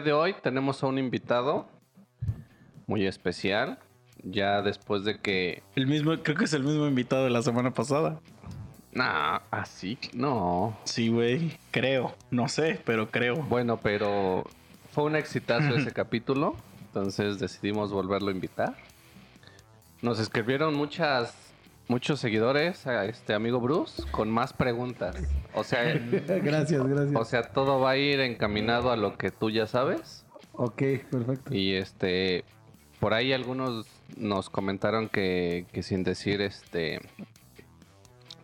de hoy tenemos a un invitado muy especial. Ya después de que. El mismo, creo que es el mismo invitado de la semana pasada. Nah, así. no. Sí, güey. Creo. No sé, pero creo. Bueno, pero fue un exitazo ese capítulo. Entonces decidimos volverlo a invitar. Nos escribieron muchas muchos seguidores a este amigo Bruce con más preguntas. O sea, gracias, gracias. O sea, todo va a ir encaminado a lo que tú ya sabes. Ok, perfecto. Y este, por ahí algunos nos comentaron que, que sin decir este,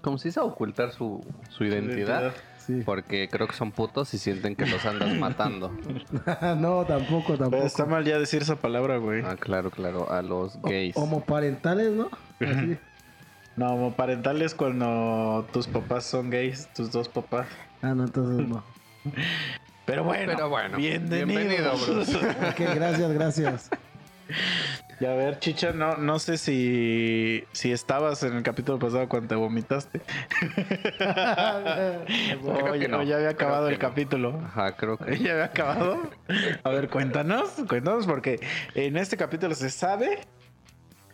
como si se ocultar su, su identidad. Sí. Porque creo que son putos y sienten que los andas matando. no, tampoco, tampoco. está mal ya decir esa palabra, güey. Ah, claro, claro. A los gays. homoparentales, ¿no? Así. No, homoparentales cuando tus papás son gays, tus dos papás. Ah, no, entonces no. Pero bueno, Pero bueno bienvenido. Bruce. ok, gracias, gracias. Y a ver, Chicha, no, no sé si, si estabas en el capítulo pasado cuando te vomitaste. Oye, no. ya había acabado el capítulo. Ajá, creo que. ¿Ya había acabado? A ver, cuéntanos, cuéntanos, porque en este capítulo se sabe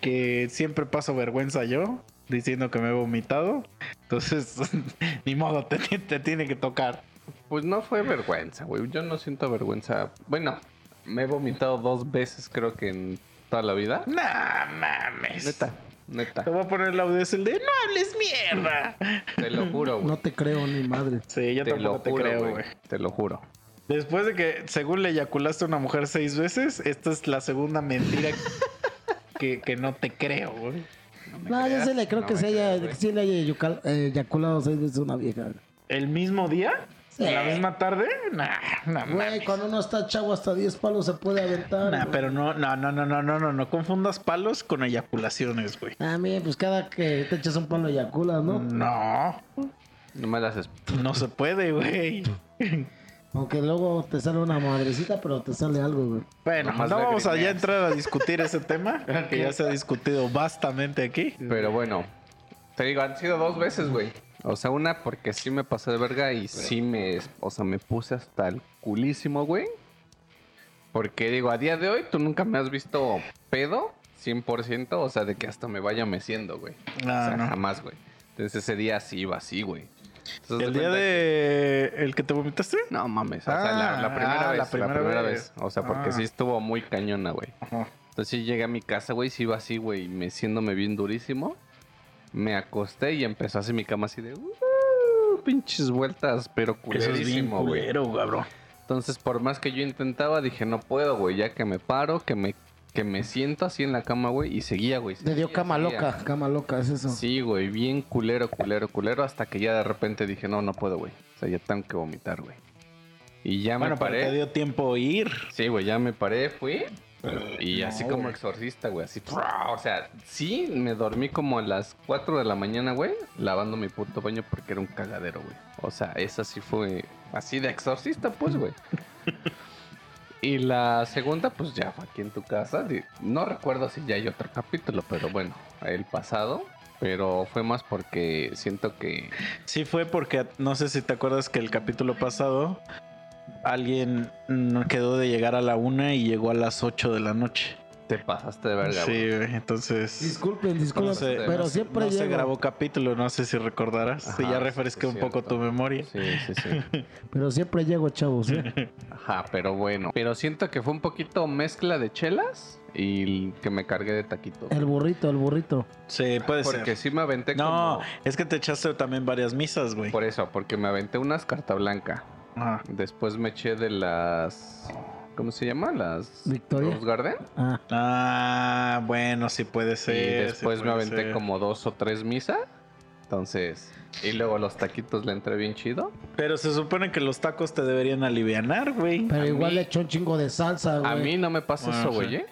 que siempre paso vergüenza yo diciendo que me he vomitado. Entonces, ni modo, te, te tiene que tocar. Pues no fue vergüenza, güey. Yo no siento vergüenza. Bueno, me he vomitado dos veces, creo que en toda la vida. No mames. Neta, neta. Te voy a poner el audio el de no hables mierda. Te lo juro, güey. No te creo ni madre. Sí, yo te tampoco te creo, güey. Te lo juro. Después de que, según le eyaculaste a una mujer seis veces, esta es la segunda mentira que, que no te creo, güey. No, yo sí le creo que, se haya, sí le haya eyaculado seis veces a una vieja. ¿El mismo día? la misma tarde? Nah, nah, Güey, cuando uno está chavo hasta 10 palos se puede aventar. Nah, pero no, no, no, no, no, no, no, no confundas palos con eyaculaciones, güey. Ah, mí, pues cada que te echas un palo eyaculas, ¿no? No. No me das No se puede, güey. Aunque luego te sale una madrecita, pero te sale algo, güey. Bueno, no vamos a ya entrar a discutir ese tema, que ya se ha discutido bastante aquí. Pero bueno, te digo, han sido dos veces, güey. O sea, una porque sí me pasé de verga y sí me, o sea, me puse hasta el culísimo, güey. Porque digo, a día de hoy tú nunca me has visto pedo 100%, o sea, de que hasta me vaya meciendo, güey. Ah, o sea, no. jamás, güey. Entonces ese día sí iba así, güey. ¿El día de el que te vomitaste? No mames, o sea, la, Ah, primera ah, vez, la la primera primera, vez. vez. O sea, porque Ah. sí estuvo muy cañona, güey. Ajá. Entonces sí llegué a mi casa, güey, sí iba así, güey, meciéndome bien durísimo. Me acosté y empezó así mi cama así de... "Uh", pinches vueltas, pero es culerísimo, güey. culero, cabrón. Entonces, por más que yo intentaba, dije, no puedo, güey, ya que me paro, que me, que me siento así en la cama, güey, y seguía, güey. Te dio cama seguía. loca, cama loca, es eso. Sí, güey, bien culero, culero, culero, hasta que ya de repente dije, no, no puedo, güey. O sea, ya tengo que vomitar, güey. Y ya Bueno, me pero paré. te dio tiempo ir. Sí, güey, ya me paré, fui. Y No, así como güey. exorcista, güey, así. O sea, sí, me dormí como a las 4 de la mañana, güey, lavando mi puto baño porque era un cagadero, güey. O sea, esa sí fue así de exorcista, pues, güey. Y la segunda, pues ya fue aquí en tu casa. No recuerdo si ya hay otro capítulo, pero bueno, el pasado. Pero fue más porque siento que. Sí fue porque no sé si te acuerdas que el capítulo pasado alguien no quedó de llegar a la una y llegó a las 8 de la noche. Te pasaste de verga, sí, güey. entonces Disculpen, disculpen, no se, pero no se- siempre no se llego. grabó capítulo, no sé si recordarás. Sí, Ajá, ya refresqué es un poco tu memoria. Sí, sí, sí. Pero siempre llego, chavos. ¿eh? Ajá, pero bueno. Pero siento que fue un poquito mezcla de chelas y que me cargué de taquitos. El burrito, el burrito. Sí, puede Porque ser. sí me aventé No, como... es que te echaste también varias misas, güey. Por eso, porque me aventé unas carta blanca. Ajá. Después me eché de las... ¿Cómo se llama? Las... Victoria. Rose Garden. Ah, Ah, bueno, sí puede ser. y sí después me aventé ser. como dos o tres misas. Entonces... Y luego los taquitos le entré bien chido. Pero se supone que los tacos te deberían alivianar, güey. pero A igual mí- le echó un chingo de salsa, güey. A mí no me pasa Bueno, eso, güey, ¿eh?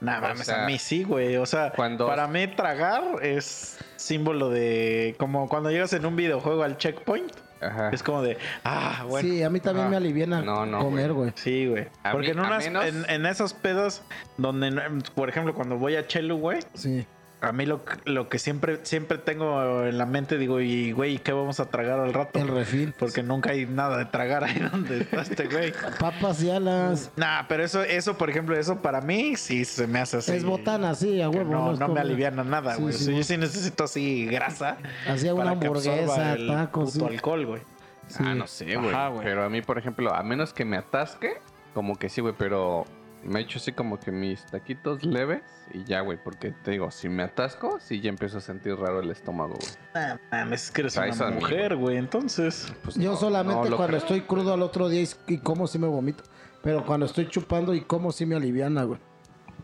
Nah, O mames, sea, a mí sí, güey. O sea, cuando- para mí tragar es símbolo de... Como cuando llegas en un videojuego al checkpoint. Ajá. Es como de... Ah, bueno. Sí, a mí también me aliviana No, no, comer, güey. Sí, güey. Porque mí- en, unas, menos- en, en esas pedas donde, por ejemplo, cuando voy a Chelu, güey, Sí. A mí lo, que- lo que siempre, siempre tengo en la mente, digo, y güey, ¿qué vamos a tragar al rato? El refil. Porque nunca hay nada de tragar ahí donde está este güey. Papas y alas. Nah, pero eso, eso, por ejemplo, eso para mí sí se me hace así. Es botana, sí, a huevo. No, no me aliviana nada, Sí, güey. sí, O sea, yo sí necesito así grasa. Hacía una hamburguesa, el tacos. puto sí. alcohol, güey. Sí. Ah, no sé, güey. Ajá, güey. Pero a mí, por ejemplo, a menos que me atasque, como que sí, güey, pero me echo así como que mis taquitos leves y ya, güey, porque te digo, si me atasco, sí ya empiezo a sentir raro el estómago, güey. Mames, es que eres Traes una mujer, güey. Entonces, Pues Yo no, solamente no cuando creo. estoy crudo al otro día y, y como si me vomito. Pero cuando estoy chupando y como si me aliviana, güey.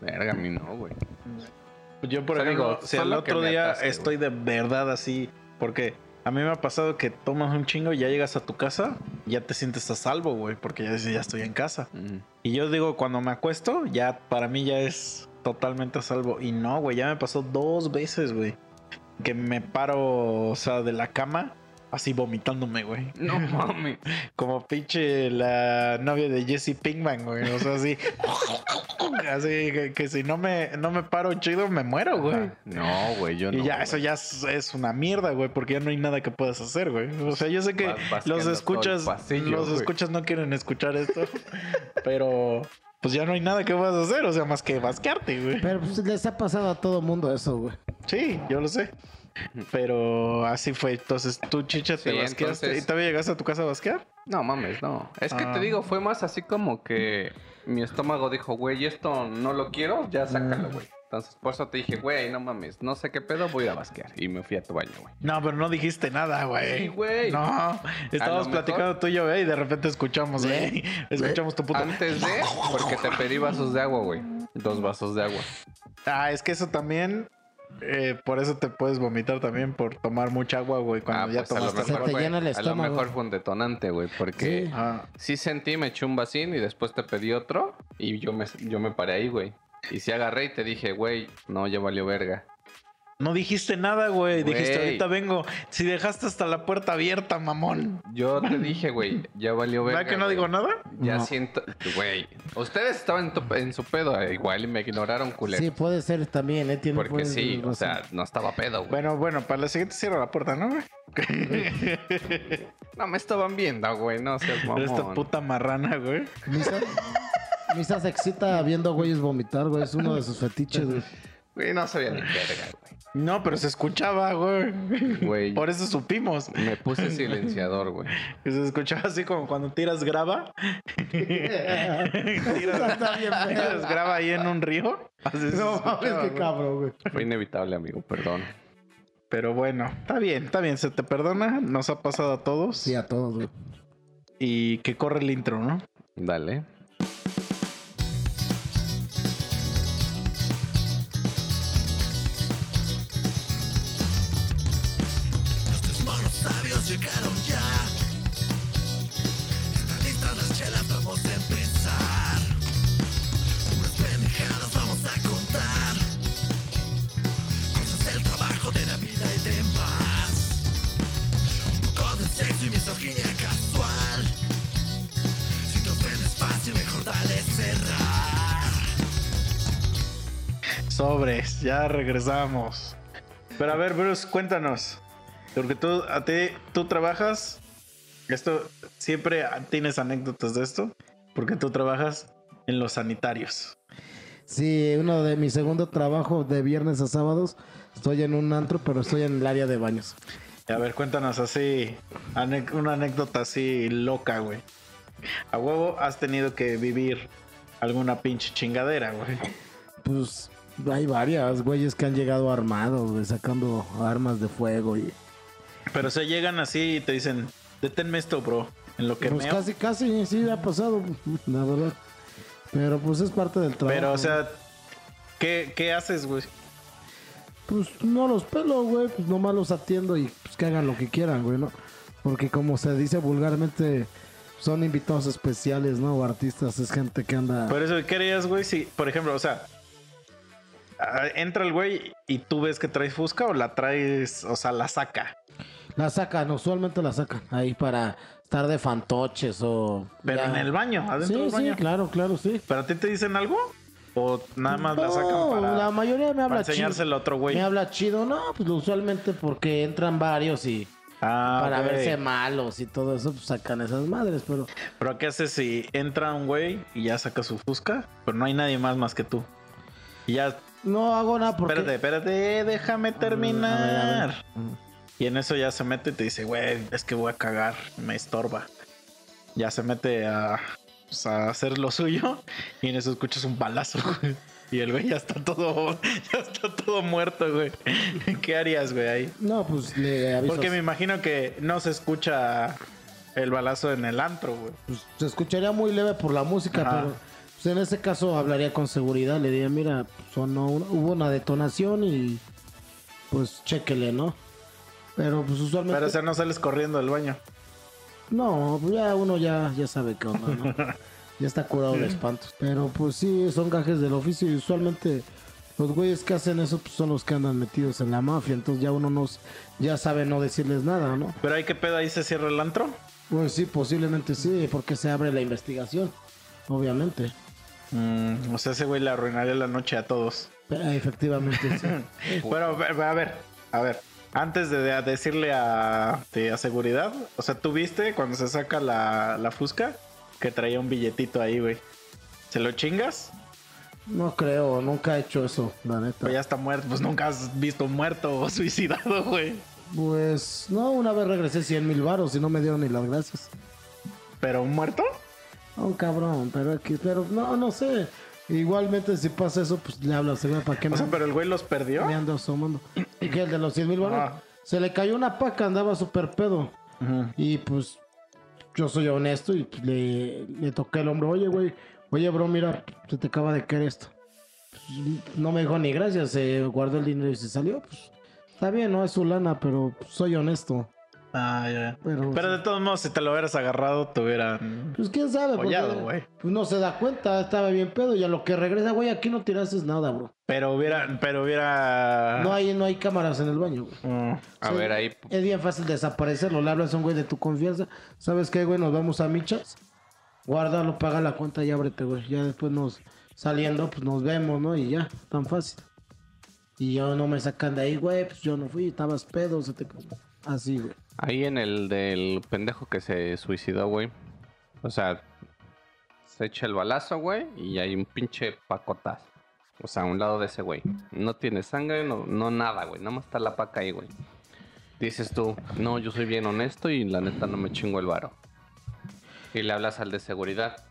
Verga, a mí no, güey. yo por O sea, ejemplo, digo, si al otro día atasque, estoy de verdad así, porque a mí me ha pasado que tomas un chingo y ya llegas a tu casa, ya te sientes a salvo, güey, porque ya dices, ya estoy en casa. Mm. Y yo digo, cuando me acuesto, ya para mí ya es totalmente a salvo. Y no, güey, ya me pasó dos veces, güey. Que me paro, o sea, de la cama, así vomitándome, güey. No mames. Como pinche la novia de Jesse Pinkman, güey. O sea, así. así que, que si no me, no me paro chido, me muero, güey. No, güey, yo no. Y ya, güey. eso ya es, es una mierda, güey, porque ya no hay nada que puedas hacer, güey. O sea, yo sé que Vas los escuchas, pasillo, los güey. escuchas no quieren escuchar esto, pero pues ya no hay nada que puedas hacer, o sea, más que basquearte, güey. Pero pues les ha pasado a todo mundo eso, güey. Sí, yo lo sé. Pero así fue. Entonces, tú, chicha, te Sí, basqueaste. entonces- ¿Y todavía llegaste a tu casa a basquear? No mames, no. Es que Ah. te digo, fue más así como que mi estómago dijo, güey, esto no lo quiero, ya sácalo, güey. Entonces, por eso te dije, güey, no mames, no sé qué pedo, voy a basquear. Y me fui a tu baño, güey. No, pero no dijiste nada, güey. Sí, güey. No, estábamos mejor- platicando tú y yo, güey, y de repente escuchamos, güey. Escuchamos tu puto. Antes de, porque te pedí vasos de agua, güey. Dos vasos de agua. Ah, es que eso también. Eh, por eso te puedes vomitar también por tomar mucha agua, güey, cuando ah, ya pues a lo tomaste. Se mejor te llena el a lo estómago. mejor fue un detonante, güey, porque Sí. Ah, sí sentí, me eché un vasín y después te pedí otro y yo me, yo me paré ahí, güey. Y sí agarré y te dije, güey, no, ya valió verga. No dijiste nada, güey. Dijiste, Güey. ahorita vengo. Si dejaste hasta la puerta abierta, mamón. Yo te dije, güey, ya valió verga. ¿Verdad que no güey. digo nada? Ya No. siento, güey. Ustedes estaban en, tu- en su pedo, eh, igual y me ignoraron, culero. Sí, puede ser también, ¿eh? Tiene porque puede sí, o razón. sea, no estaba pedo, güey. Bueno, bueno, para la siguiente cierro la puerta, ¿no, güey? No me estaban viendo, güey, no seas mamón. Esta puta marrana, güey. Misa, Misa se excita viendo a güeyes vomitar, güey. Es uno de sus fetiches, güey. Güey, no sabía ni verga, No, pero se escuchaba, güey. Por eso supimos. me puse silenciador, güey. Se escuchaba así como cuando tiras grava. tiras, Está bien feo. tiras grava ahí en un río. Así No mames, qué cabrón, güey. Fue inevitable, amigo, perdón. Pero bueno, está bien, está bien, se te perdona. Nos ha pasado a todos. Sí, a todos, güey. Y que corre el intro, ¿no? Dale. Sobres, ya regresamos. Pero a ver, Bruce, cuéntanos. Porque tú, a ti, tú trabajas. Esto, siempre tienes anécdotas de esto. Porque tú trabajas en los sanitarios. Sí, uno de mi segundo trabajo de viernes a sábados. Estoy en un antro, pero estoy en el área de baños. Y a ver, cuéntanos así, una anécdota así loca, güey. A huevo has tenido que vivir alguna pinche chingadera, güey. Pues hay varias güeyes que han llegado armados, güey, sacando armas de fuego y... Pero se llegan así y te dicen, deténme esto, bro. En lo que Pues meo. casi, casi sí ha pasado, la verdad. Pero pues es parte del trabajo. Pero, o sea, ¿qué, qué haces, güey? Pues no los pelo, güey. Pues nomás los atiendo y pues que hagan lo que quieran, güey, ¿no? Porque como se dice vulgarmente, son invitados especiales, ¿no? O artistas, es gente que anda... Por eso, ¿qué harías, güey? Si, por ejemplo, o sea, entra el güey y tú ves que traes fusca o la traes, o sea, la saca. La sacan, usualmente la sacan ahí para estar de fantoches o... Pero ya. en el baño, adentro Sí, del sí, claro, claro, sí. ¿Pero a ti te dicen algo? O nada más la sacan para, la mayoría me habla chido. enseñárselo a otro güey. Me habla chido, no, pues usualmente porque entran varios y Ah, para verse malos y todo eso, pues sacan esas madres, pero Pero ¿qué haces si entra un güey y ya saca su fusca? Pero no hay nadie más más que tú. Y ya, no hago nada porque... espérate, espérate, déjame terminar. a ver, a ver. Y en eso ya se mete y te dice, güey, es que voy a cagar, me estorba. Ya se mete a, pues, a hacer lo suyo y en eso escuchas un balazo, güey. Y el güey ya está todo, ya está todo muerto, güey. ¿Qué harías, güey, ahí? No, pues le aviso. Porque me imagino que no se escucha el balazo en el antro, güey. pues, se escucharía muy leve por la música, pero pues, en ese caso hablaría con seguridad, le diría, mira, sonó una- hubo una detonación y pues chéquele, ¿no? Pero pues usualmente... Pero o sea, no sales corriendo del baño. No, ya uno ya, ya sabe qué onda, ¿no? ya está curado de espantos. Pero pues sí, son gajes del oficio y usualmente los güeyes que hacen eso pues, son los que andan metidos en la mafia. Entonces ya uno nos, ya sabe no decirles nada, ¿no? Pero hay que pedo ahí se cierra el antro. Pues sí, posiblemente sí, porque se abre la investigación, obviamente. Mm, o sea, ese güey le arruinaría la noche a todos. Pero, efectivamente sí. Pero a ver, a ver. Antes de, de decirle a, de- a seguridad, o sea, ¿tú viste cuando se saca la, la fusca que traía un billetito ahí, güey? ¿Se lo chingas? No creo, nunca he hecho eso, la neta. Pues ya está muerto, pues nunca has visto muerto o suicidado, güey. Pues no, una vez regresé 100 mil baros y no me dieron ni las gracias. ¿Pero un muerto? Un cabrón, pero aquí, pero no, no sé. Igualmente si pasa eso, pues le hablas, güey, ¿para qué O me, sea, pero el güey los perdió. me ando asomando? ¿Y que el de los 100 mil baros? Ah. Se le cayó una paca, andaba súper pedo. Ujú. Y pues yo soy honesto y pues, le, le toqué el hombro. Oye, güey, oye, bro, mira, se te acaba de caer esto. Pues, no me dijo ni gracias, se guardó el dinero y se salió. Pues está bien, no es su lana, pero soy honesto. Ah, ya. Pero, Pero de todos modos, si te lo hubieras agarrado, te hubieran... Pues quién sabe, Follado, güey. pues no se da cuenta, estaba bien pedo y a lo que regresa, güey, aquí no tiraste nada, bro. Pero hubiera... Pero hubiera... No hay, no hay cámaras en el baño, güey. Mm. A Sí, ver, ahí. Es bien fácil desaparecerlo, le hablas a un güey de tu confianza. ¿Sabes qué, güey? Nos vamos a michas. Guárdalo, paga la cuenta y ábrete, güey. Ya después nos saliendo, pues nos vemos, ¿no? Y ya, tan fácil. Y yo no me sacan de ahí, güey, pues yo no fui, estabas pedo, se te... Así, güey. Ahí en el del pendejo que se suicidó, güey. O sea, se echa el balazo, güey, y hay un pinche pacotazo. O sea, a un lado de ese güey. No tiene sangre, no, no nada, güey. Nada más está la paca ahí, güey. Dices tú, no, yo soy bien honesto y la neta no me chingo el varo. Y le hablas al de seguridad.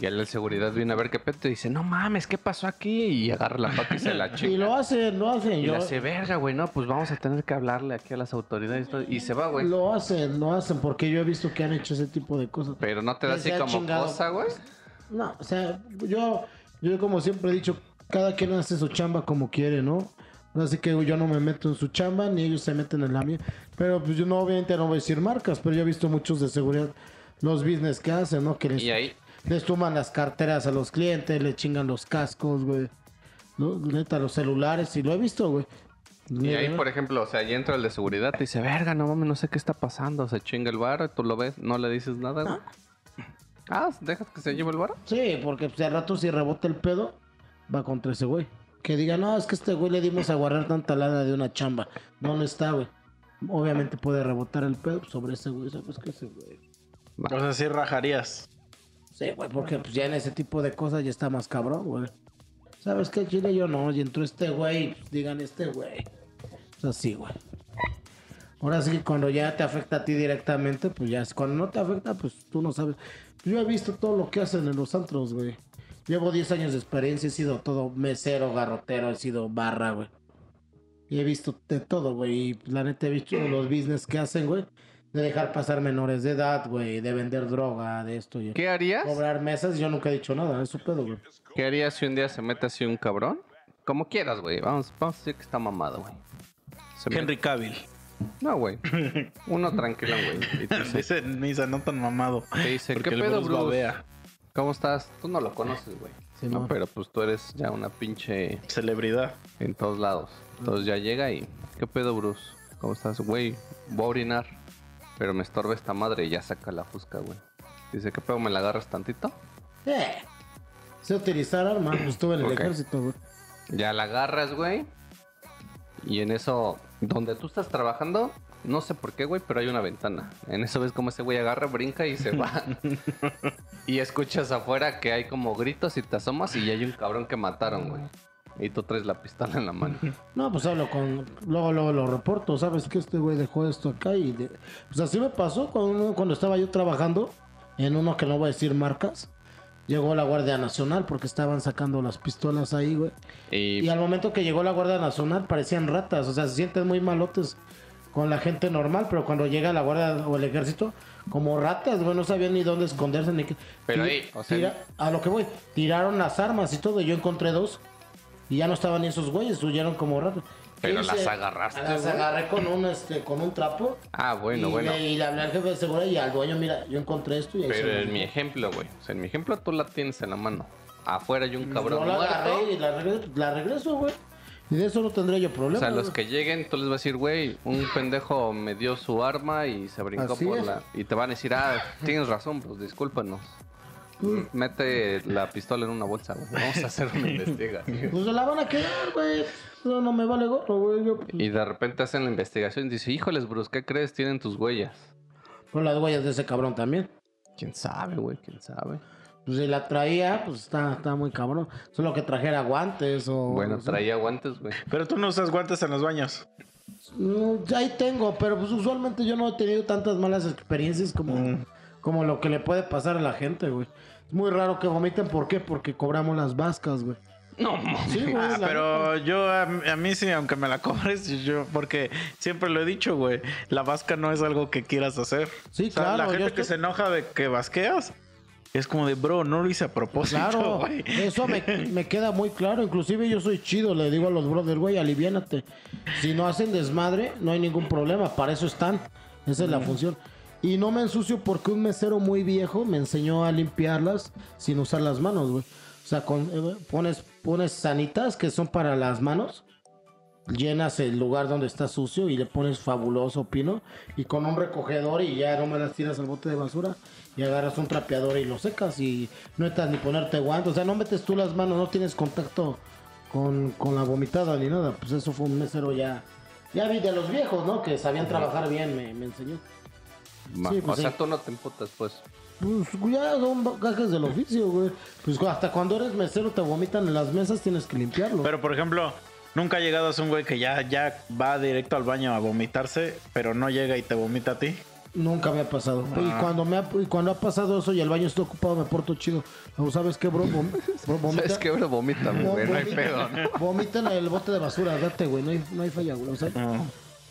Y el de seguridad viene a ver qué pedo y dice, no mames, ¿qué pasó aquí? Y agarra la paca y se la chinga. Y lo hacen, lo hacen. Y yo- le hace verga, güey, no, pues vamos a tener que hablarle aquí a las autoridades. todo", Y se va, güey. Lo hacen, lo hacen, porque yo he visto que han hecho ese tipo de cosas. Pero no te da así como chingado. cosa, güey. No, o sea, yo, yo como siempre he dicho, cada quien hace su chamba como quiere, ¿no? Así que yo no me meto en su chamba, ni ellos se meten en la mía. Pero pues yo no, obviamente no voy a decir marcas, pero yo he visto muchos de seguridad, los business que hacen, ¿no? Que les, Y ahí, les toman las carteras a los clientes, le chingan los cascos, güey. ¿No? Neta, los celulares, y lo he visto, güey. y ahí, por ejemplo, o sea, ahí entra el de seguridad, te dice, verga, no mames, no sé qué está pasando. Se chinga el bar, tú lo ves, no le dices nada, güey. Ah, ¿dejas que se lleve el bar? Sí, porque pues, al rato si rebota el pedo, va contra ese güey. Que diga, no, es que este güey le dimos a guardar tanta lana de una chamba. ¿Dónde está, güey? Obviamente puede rebotar el pedo sobre ese güey. ¿Sabes qué ese güey? O sea, sí rajarías. Sí, güey, porque pues ya en ese tipo de cosas ya está más cabrón, güey. ¿Sabes qué, Chile? Yo no. Y entró este güey, pues, digan este güey. Es así, güey. Ahora sí que cuando ya te afecta a ti directamente, pues ya es. Cuando no te afecta, pues tú no sabes. Yo he visto todo lo que hacen en los antros, güey. Llevo 10 años de experiencia, he sido todo mesero, garrotero, he sido barra, güey. Y he visto de todo, güey. Y la neta he visto los business que hacen, güey. De dejar pasar menores de edad, güey. De vender droga, de esto. Y ¿Qué harías? cobrar mesas, yo nunca he dicho nada, es su pedo, güey. ¿Qué harías si un día se mete así un cabrón? Como quieras, güey. Vamos, vamos a decir que está mamado, güey. Mete- Henry Cavill. No, güey. Uno tranquilo, güey. Dice, Dice Misa, no tan mamado. te dice, Porque ¿qué el pedo, Bruce Bruce? babea. ¿Cómo estás? Tú no lo conoces, güey. Sí, no, no. pero pues tú eres ya una pinche Celebridad. en todos lados. Entonces ya llega y, ¿qué pedo, Bruce? ¿Cómo estás? Güey, voy a orinar. Pero me estorba esta madre y ya saca la fusca, güey. Dice, ¿qué pedo? ¿Me la agarras tantito? Eh, Sé utilizar arma, pues estuve en el ejército, güey. Ya la agarras, güey. Y en eso, donde tú estás trabajando, no sé por qué, güey, pero hay una ventana. En eso ves como ese güey agarra, brinca y se va. y escuchas afuera que hay como gritos y te asomas y hay un cabrón que mataron, güey. Y tú traes la pistola en la mano. No, pues hablo con. Luego, luego lo reporto. ¿Sabes que Este güey dejó esto acá y. de- Pues así me pasó cuando, cuando estaba yo trabajando en uno que no voy a decir marcas. Llegó la Guardia Nacional porque estaban sacando las pistolas ahí, güey. Y, Y al momento que llegó la Guardia Nacional parecían ratas. O sea, se sienten muy malotes con la gente normal, pero cuando llega la Guardia o el Ejército, como ratas, güey, no sabían ni dónde esconderse ni qué. Pero ahí, o sea, tira- a lo que voy, tiraron las armas y todo. Yo encontré dos y ya no estaban esos güeyes, huyeron como ratas. Pero ¿Qué las hice? agarraste, Las güey. agarré con un, este, con un trapo. Ah, bueno, y, bueno. Y le hablé al jefe de seguridad y al dueño, mira, yo encontré esto y ahí Pero se en mi ejemplo, güey. O sea, en mi ejemplo tú la tienes en la mano. Afuera hay un cabrón Yo la agarré y la regreso, la regreso, güey. Y de eso no tendré yo O problema. sea, los güey. que lleguen, tú les vas a decir, güey, un pendejo me dio su arma y se brincó Así por es. la... Y te van a decir, ah, tienes razón, pues discúlpanos. Mm. Mete la pistola en una bolsa, güey. Vamos a hacer una investigación. Pues se la van a quedar, güey. No, no me vale gorro, güey. Yo, pues, Y de repente hacen la investigación y dice, híjoles, Bruce, ¿qué crees? Tienen tus huellas. Con las huellas de ese cabrón también. ¿Quién sabe, güey? ¿Quién sabe? Pues si la traía, pues está, está muy cabrón. Solo que trajera guantes o. Bueno, no traía guantes, güey. Pero tú no usas guantes en los baños. Mm, ya ahí tengo, pero pues usualmente yo no he tenido tantas malas experiencias como, Mm. como lo que le puede pasar a la gente, güey. Es muy raro que vomiten, ¿por qué? Porque cobramos las vascas, güey. No, mames. Sí, güey. Ah, pero yo, a, a mí sí, aunque me la cobres, yo, porque siempre lo he dicho, güey, la vasca no es algo que quieras hacer. Sí, O sea, claro, La gente estoy- que se enoja de que vasqueas, es como de, bro, no lo hice a propósito, Claro, güey. eso me, me queda muy claro. Inclusive yo soy chido, le digo a los brothers, güey, aliviánate. Si no hacen desmadre, no hay ningún problema. Para eso están. Esa es la función. Y no me ensucio porque un mesero muy viejo me enseñó a limpiarlas sin usar las manos, güey. O sea, con, eh, pones, pones sanitas que son para las manos. Llenas el lugar donde está sucio y le pones fabuloso pino. Y con un recogedor y ya no me las tiras al bote de basura. Y agarras un trapeador y lo secas. Y no necesitas ni ponerte guantes. O sea, no metes tú las manos, no tienes contacto con, con la vomitada ni nada. Pues eso fue un mesero ya. Ya vi de los viejos, ¿no? Que sabían trabajar bien, me, me enseñó. Ma- Sí, o pues sea, sí. tú no te emputas, pues. Pues ya son gajes del oficio, güey. Pues hasta cuando eres mesero te vomitan en las mesas, tienes que limpiarlo. Pero, por ejemplo, nunca ha llegado a ser un güey que ya, ya va directo al baño a vomitarse, pero no llega y te vomita a ti. Nunca me ha pasado. Y cuando me ha, y cuando ha pasado eso y el baño está ocupado, me porto chido. O ¿Sabes qué, bro? Vom- bro, vomita. ¿Sabes qué, bro? Vomítame, No, güey. No hay vomita- pedo, ¿no? Vomita en el bote de basura, date, güey. No hay, no hay falla, güey. O sea,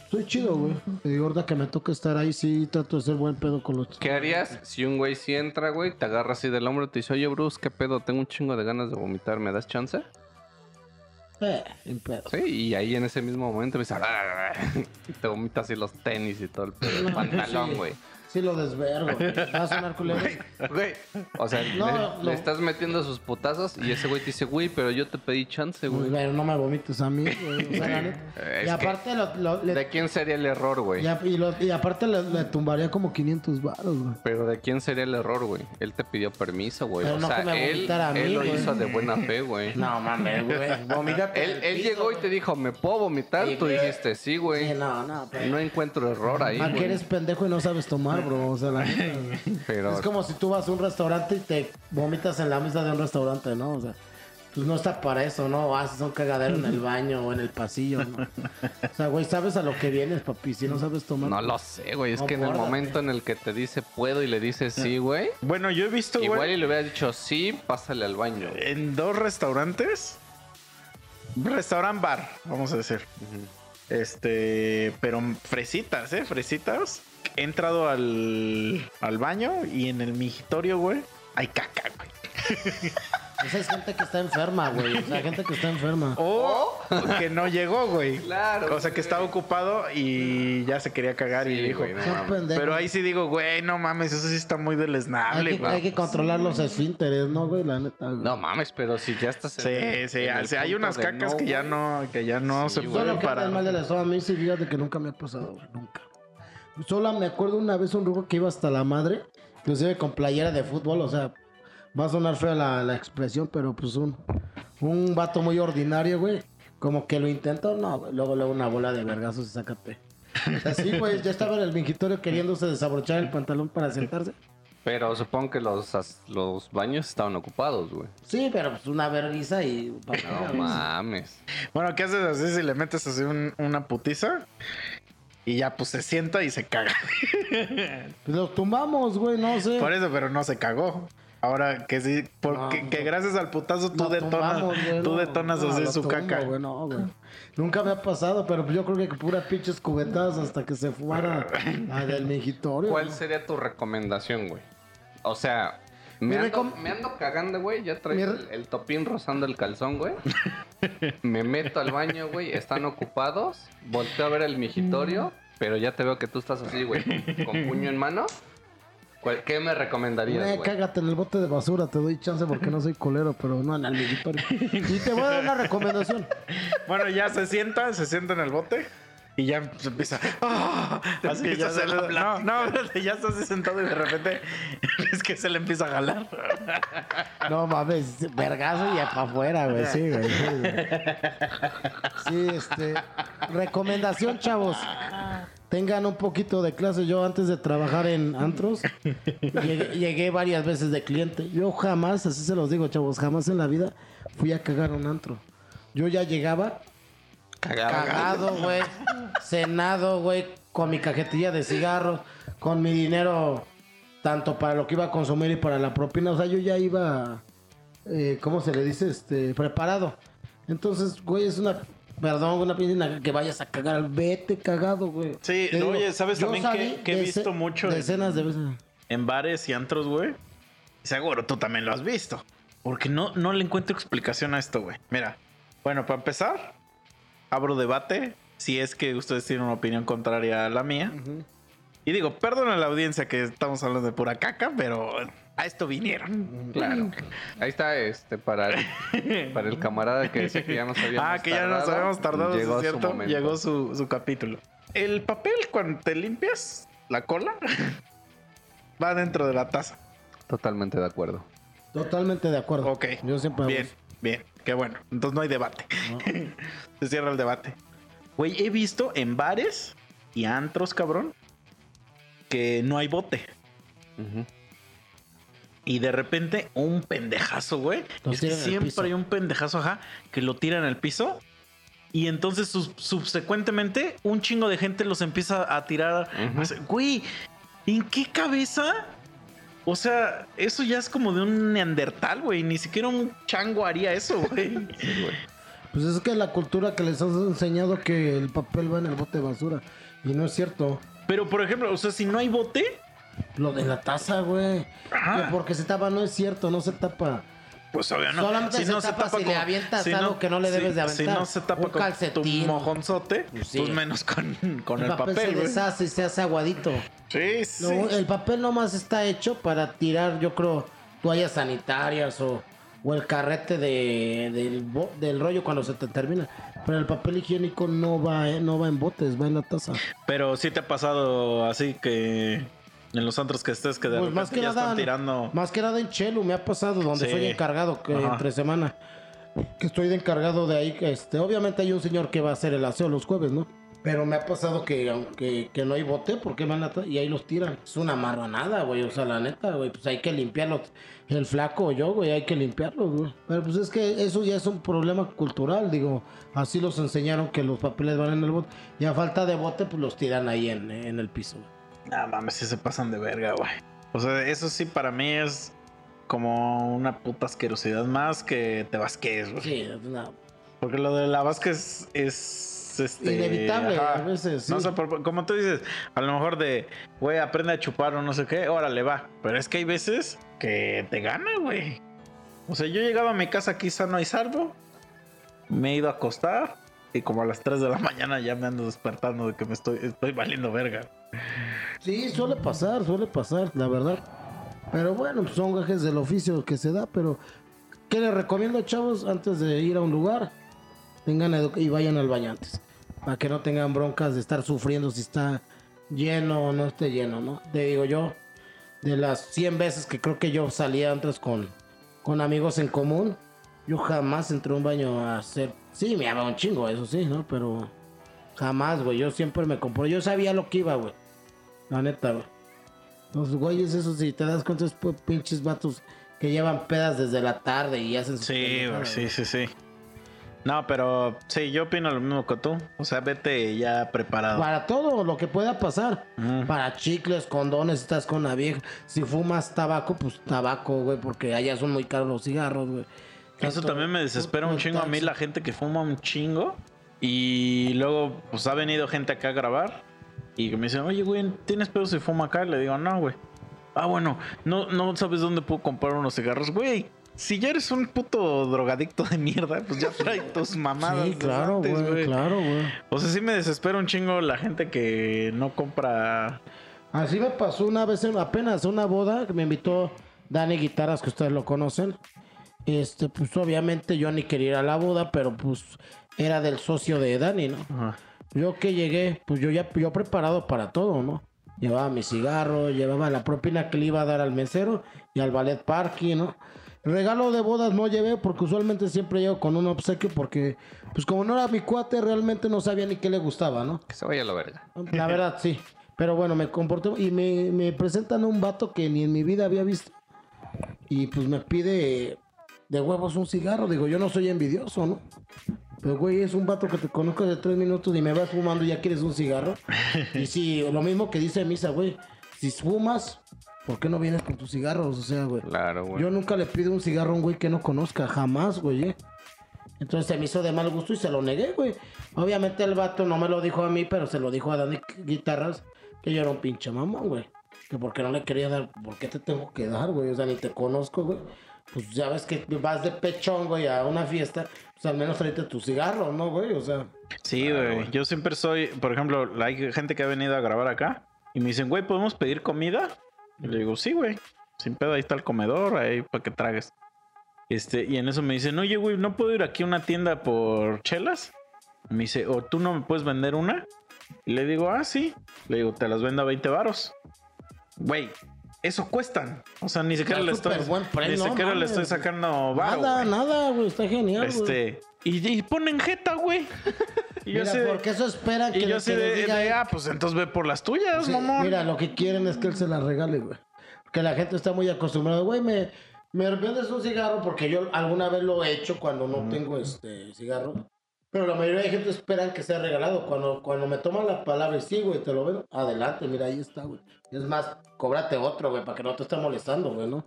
soy chido, güey. Y ahorita que me toca estar ahí, sí trato de ser buen pedo con los. ¿Qué harías si un güey sí entra, güey, te agarra así del hombro y te dice, oye, Bruce, ¿qué pedo? Tengo un chingo de ganas de vomitar, ¿me das chance? Eh, sin pedo. Sí, y ahí en ese mismo momento me dice, "Ah", y te vomitas así los tenis y todo el, pedo, el pantalón, Sí. güey. Sí lo desvergo. Va a sonar culero. Güey, o sea, No, le, no. le estás metiendo sus putazos y ese güey te dice, güey, pero yo te pedí chance, güey. Pero no me vomites a mí, güey. O sea, la neta. Es Y aparte, lo- lo- le- ¿De quién sería el error, güey? y, aparte le, le tumbaría como 500 baros, güey. Pero ¿de quién sería el error, güey? Él te pidió permiso, güey. Pero O no sea, que me él, a mí, él lo güey. hizo de buena fe, güey. No mames, güey. Vomítate. Él, él llegó y te dijo, ¿me puedo vomitar? Sí, Tú güey. dijiste, sí, Sí, güey. no, no, pero. No encuentro error ahí, ¿A que güey. eres pendejo y no sabes tomar, bro? O sea, la neta, güey. Pero Es como si tú vas a un restaurante y te vomitas en la mesa de un restaurante, ¿no? O sea, pues no está para eso, ¿no? Haces un cagadero en el baño o en el pasillo, ¿no? O sea, güey, sabes a lo que vienes, papi. Si no sabes tomar. no lo sé, güey. Es No, que en el momento en el que te dice puedo y le dices sí, güey. Bueno, yo he visto, Igual güey, y le hubiera dicho sí, pásale al baño. en dos restaurantes. Restaurant bar, vamos a decir. Este, pero fresitas, ¿eh? Fresitas. He entrado al, al baño y en el migitorio, güey, hay caca, güey. Esa es gente que está enferma, güey. O sea, gente que está enferma. O que no llegó, güey. Claro, O sea, que estaba ocupado y ya se quería cagar y dijo. güey, no. Pero ahí sí digo, güey, no mames, eso sí está muy hay deleznable, que, güey. hay que controlar los esfínteres, ¿no, güey? La neta, güey. No mames, pero si ya estás en Sí, el- sí, en o sea, hay unas cacas no, que ya no, que ya no Sí, se pueden que parar. anda mal del estómago. A mí sí, fíjate que nunca me ha pasado, güey. Nunca. Solo me acuerdo una vez un rugo que iba hasta la madre, inclusive con playera de fútbol, o sea, Va a sonar fea la, la expresión, pero pues un, un vato muy ordinario, güey. Como que lo intentó, no, güey. Luego, luego una bola de vergazos y sácate. Así, güey, ya estaba en el mingitorio queriéndose desabrochar el pantalón para sentarse. Pero supongo que los, los baños estaban ocupados, güey. Sí, pero pues una vergüenza y... No mames. Bueno, ¿qué haces así si le metes así un- una putiza? Y ya pues se sienta y se caga. Pues los tumbamos, güey, no sé. Por eso, pero no se cagó. Ahora que sí, porque No, que gracias al putazo tú Lo detonas, tumbamos, güey, tú detonas No, así lo su tumbo, caca. güey, no, güey. Nunca me ha pasado, pero yo creo que pura pinches cubetadas hasta que se fuera del mingitorio. ¿Cuál sería tu recomendación, güey? O sea, me ando, recom- me ando cagando, güey. Ya traigo el, topín rozando el calzón, güey. me meto al baño, güey. Están ocupados. Volteo a ver el migitorio. Pero ya te veo que tú estás así, güey. Con puño en mano. ¿Cuál- ¿Qué me recomendarías, Eh, güey? cágate en el bote de basura, te doy chance porque no soy colero, pero no en el mingitorio. Y te voy a dar una recomendación. Bueno, ya se sienta, se sienta en el bote. Y ya se empieza. ¡ah! Así que ya se le, No, no, ya está así sentado y de repente es que se le empieza a jalar. No mames, vergazo y para afuera, güey. Sí, güey. Sí, güey. Sí, este. Recomendación, chavos. Tengan un poquito de clase. Yo antes de trabajar en antros, llegué, llegué varias veces de cliente. Yo jamás, así se los digo, chavos, jamás en la vida fui a cagar un antro. Yo ya llegaba cagado, güey. Cenado, güey. Con mi cajetilla de cigarros. Con mi dinero. Tanto para lo que iba a consumir y para la propina. O sea, yo ya iba. eh, ¿Cómo se le dice? Este. Preparado. Entonces, güey, es una. Perdón, una pena que vayas a cagar. Vete cagado, güey. Sí, Te oye, ¿sabes también que- que he visto mucho en- Decenas de veces. En bares y antros, güey. Seguro tú también lo has visto. Porque no, no le encuentro explicación a esto, güey. Mira, bueno, para empezar, abro debate. Si es que ustedes tienen una opinión contraria a la mía. Y digo, perdón a la audiencia que estamos hablando de pura caca, pero a esto vinieron. Claro. Ahí está este para el, para el camarada que decía que ya nos habíamos Ah, que ya nos habíamos tardado, Llegó es su cierto. Llegó su, su capítulo. El papel, cuando te limpias la cola, va dentro de la taza. Totalmente de acuerdo. Totalmente de acuerdo. Ok. Yo siempre. Bien. Bien. Qué bueno. Entonces no hay debate. Se cierra el debate. Güey, he visto en bares y antros, cabrón, que no hay bote. Y de repente un pendejazo, güey. Es que tiran al siempre hay un pendejazo, ajá, que lo tira en el piso. Y entonces subsecuentemente un chingo de gente los empieza a tirar. Güey, ¿en qué cabeza? O sea, eso ya es como de un neandertal, güey. Ni siquiera un chango haría eso, güey. Sí, güey. Pues es que la cultura que les has enseñado que el papel va en el bote de basura. Y no es cierto. Pero, por ejemplo, o sea, si no hay bote, Lo de la taza, güey. Ajá. Que porque se tapa, no es cierto, no se tapa. Pues obvio no. Solamente se tapa si le avientas algo que no le debes de Si aventar. no se tapa Un con calcetín. tu mojonzote, Pues sí. pues menos con, con el, el papel, papel, se deshace y se hace aguadito. Sí, sí. El papel nomás está hecho para tirar, yo creo, toallas sanitarias o, o el carrete de, del rollo cuando se te termina. Pero el papel higiénico no va, eh, no va en botes, va en la taza. Pero sí te ha pasado así que en los antros que estés que de Pues más que ya nada, están tirando. más que nada en Chelo me ha pasado donde Sí. soy encargado que Ajá. entre semana que estoy de encargado de ahí este obviamente hay un señor que va a hacer el aseo los jueves, ¿no? Pero me ha pasado que aunque que no hay bote porque van a y ahí los tiran. Es una marranada, güey, o sea, la neta, güey, pues hay que limpiarlos. El flaco o yo, güey, hay que limpiarlos, güey. Pero pues es que eso ya es un problema cultural, digo, así los enseñaron que los papeles van en el bote y a falta de bote pues los tiran ahí en, en el piso. güey. Ah, mames, sí se pasan de verga, güey. O sea, eso sí para mí es como una puta asquerosidad más que te vasques, güey. Sí, una Porque lo de la Vázquez es. Este, Inevitable, a veces, No sé, como tú dices, a lo mejor de, güey, aprende a chupar o no sé qué, órale, va. Pero es que hay veces que te gana, güey. O sea, yo llegaba a mi casa aquí sano y salvo, me he ido a acostar y como a las 3 de la mañana ya me ando despertando de que me estoy, estoy valiendo verga. Sí, suele pasar, suele pasar, la verdad. Pero bueno, pues son gajes del oficio que se da, pero ¿qué les recomiendo, chavos, antes de ir a un lugar? Tengan y vayan al baño antes, para que no tengan broncas de estar sufriendo si está lleno o no esté lleno, ¿no? Te digo yo, de las 100 veces que creo que yo salí antes con con amigos en común. Yo jamás entré a un baño a hacer. Sí, me daba un chingo, eso sí, ¿no? Pero jamás, güey. Yo siempre me compro. Yo sabía lo que iba, güey. La neta, güey. Los güeyes, eso si te das cuenta, es pinches vatos que llevan pedas desde la tarde y hacen. su Sí, güey, sí, sí, sí. No, pero sí, yo opino lo mismo que tú. O sea, vete ya preparado. Para todo lo que pueda pasar. Mm. Para chicles, condones, estás con la vieja. Si fumas tabaco, pues tabaco, güey, porque allá son muy caros los cigarros, güey. Eso también me desespera un chingo a mí, la gente que fuma un chingo. Y luego, pues ha venido gente acá a grabar. Y que me dicen, oye, güey, ¿tienes pedo si fuma acá? Le digo, no, güey. Ah, bueno, no, no sabes dónde puedo comprar unos cigarros, güey. Si ya eres un puto drogadicto de mierda, pues ya trae tus mamadas. Sí, de claro, antes, güey, claro, güey. O sea, sí me desespera un chingo la gente que no compra. Así me pasó una vez, en- apenas una boda, que me invitó Dani Guitarras, que ustedes lo conocen. Este, pues obviamente yo ni quería ir a la boda, pero pues era del socio de Dani, ¿no? Ajá. Yo que llegué, pues yo ya yo preparado para todo, ¿no? Llevaba mi cigarro, llevaba la propina que le iba a dar al mesero y al ballet parking, ¿no? Regalo de bodas no llevé porque usualmente siempre llego con un obsequio porque, pues como no era mi cuate, realmente no sabía ni qué le gustaba, ¿no? Que se vaya a la verga. La verdad, sí. Pero bueno, me comporté y me, me presentan a un vato que ni en mi vida había visto. Y pues me pide de huevos un cigarro. Digo, yo no soy envidioso, ¿no? Pero, güey, es un vato que te conozco de tres minutos y me vas fumando y ya quieres un cigarro. Y sí, lo mismo que dice Misa, güey. Si fumas, ¿por qué no vienes con tus cigarros? O sea, güey. Claro, güey. Yo nunca le pido un cigarro a un güey que no conozca, jamás, güey. ¿eh? Entonces se me hizo de mal gusto y se lo negué, güey. Obviamente el vato no me lo dijo a mí, pero se lo dijo a Dani Guitarras, que yo era un pinche mamón, güey. Que porque no le quería dar, ¿por qué te tengo que dar, güey? O sea, ni te conozco, güey. Pues ya ves que vas de pechón, güey, a una fiesta, pues al menos tráete tu cigarro, ¿no, güey? O sea, Sí, güey. Yo siempre soy, por ejemplo, hay gente que ha venido a grabar acá y me dicen, güey, ¿podemos pedir comida? Y le digo, sí, güey. Sin pedo, ahí está el comedor, ahí para que tragues. Este, y en eso me dicen, oye, güey, ¿no puedo ir aquí a una tienda por chelas? Me dice, ¿o tú no me puedes vender una? Y le digo, ah, sí. Le digo, te las vendo a 20 varos. Güey, eso cuestan. O sea, ni siquiera Está le estoy, ni siquiera le estoy sacando varo, nada, nada, güey, está genial, güey. Este, y, y ponen jeta, güey. Y Mira, porque eso esperan que, y yo que de, diga de, ah, pues entonces ve por las tuyas, mamón. Mira, lo que quieren es que él se la regale, güey. Porque la gente está muy acostumbrada. Güey, me, me vendes un cigarro porque yo alguna vez lo he hecho cuando no tengo este cigarro. Pero la mayoría de gente esperan que sea regalado. Cuando, cuando me toman la palabra y sí, güey, te lo vendo. Adelante, mira, ahí está, güey. Es más, cóbrate otro, güey, para que no te esté molestando, güey, ¿no?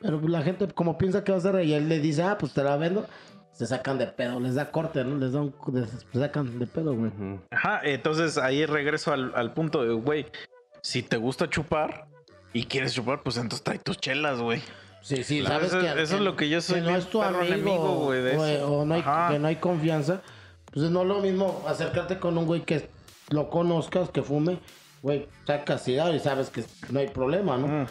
Pero pues, la gente, como piensa que va a ser, y él le dice, ah, pues te la vendo, se sacan de pedo, les da corte, ¿no? Les da un, les sacan de pedo, güey. Ajá, entonces ahí regreso al, al punto de, güey, si te gusta chupar y quieres chupar, pues entonces trae tus chelas, güey. Sí, sí, Claro, sabes eso- que, eso es lo que yo soy no bien es tu perro amigo, enemigo, güey, de o, eso. o no hay, que no hay confianza. Pues no es lo mismo acercarte con un güey que lo conozcas, que fume, güey, sacas cigarro y sabes que no hay problema, ¿no?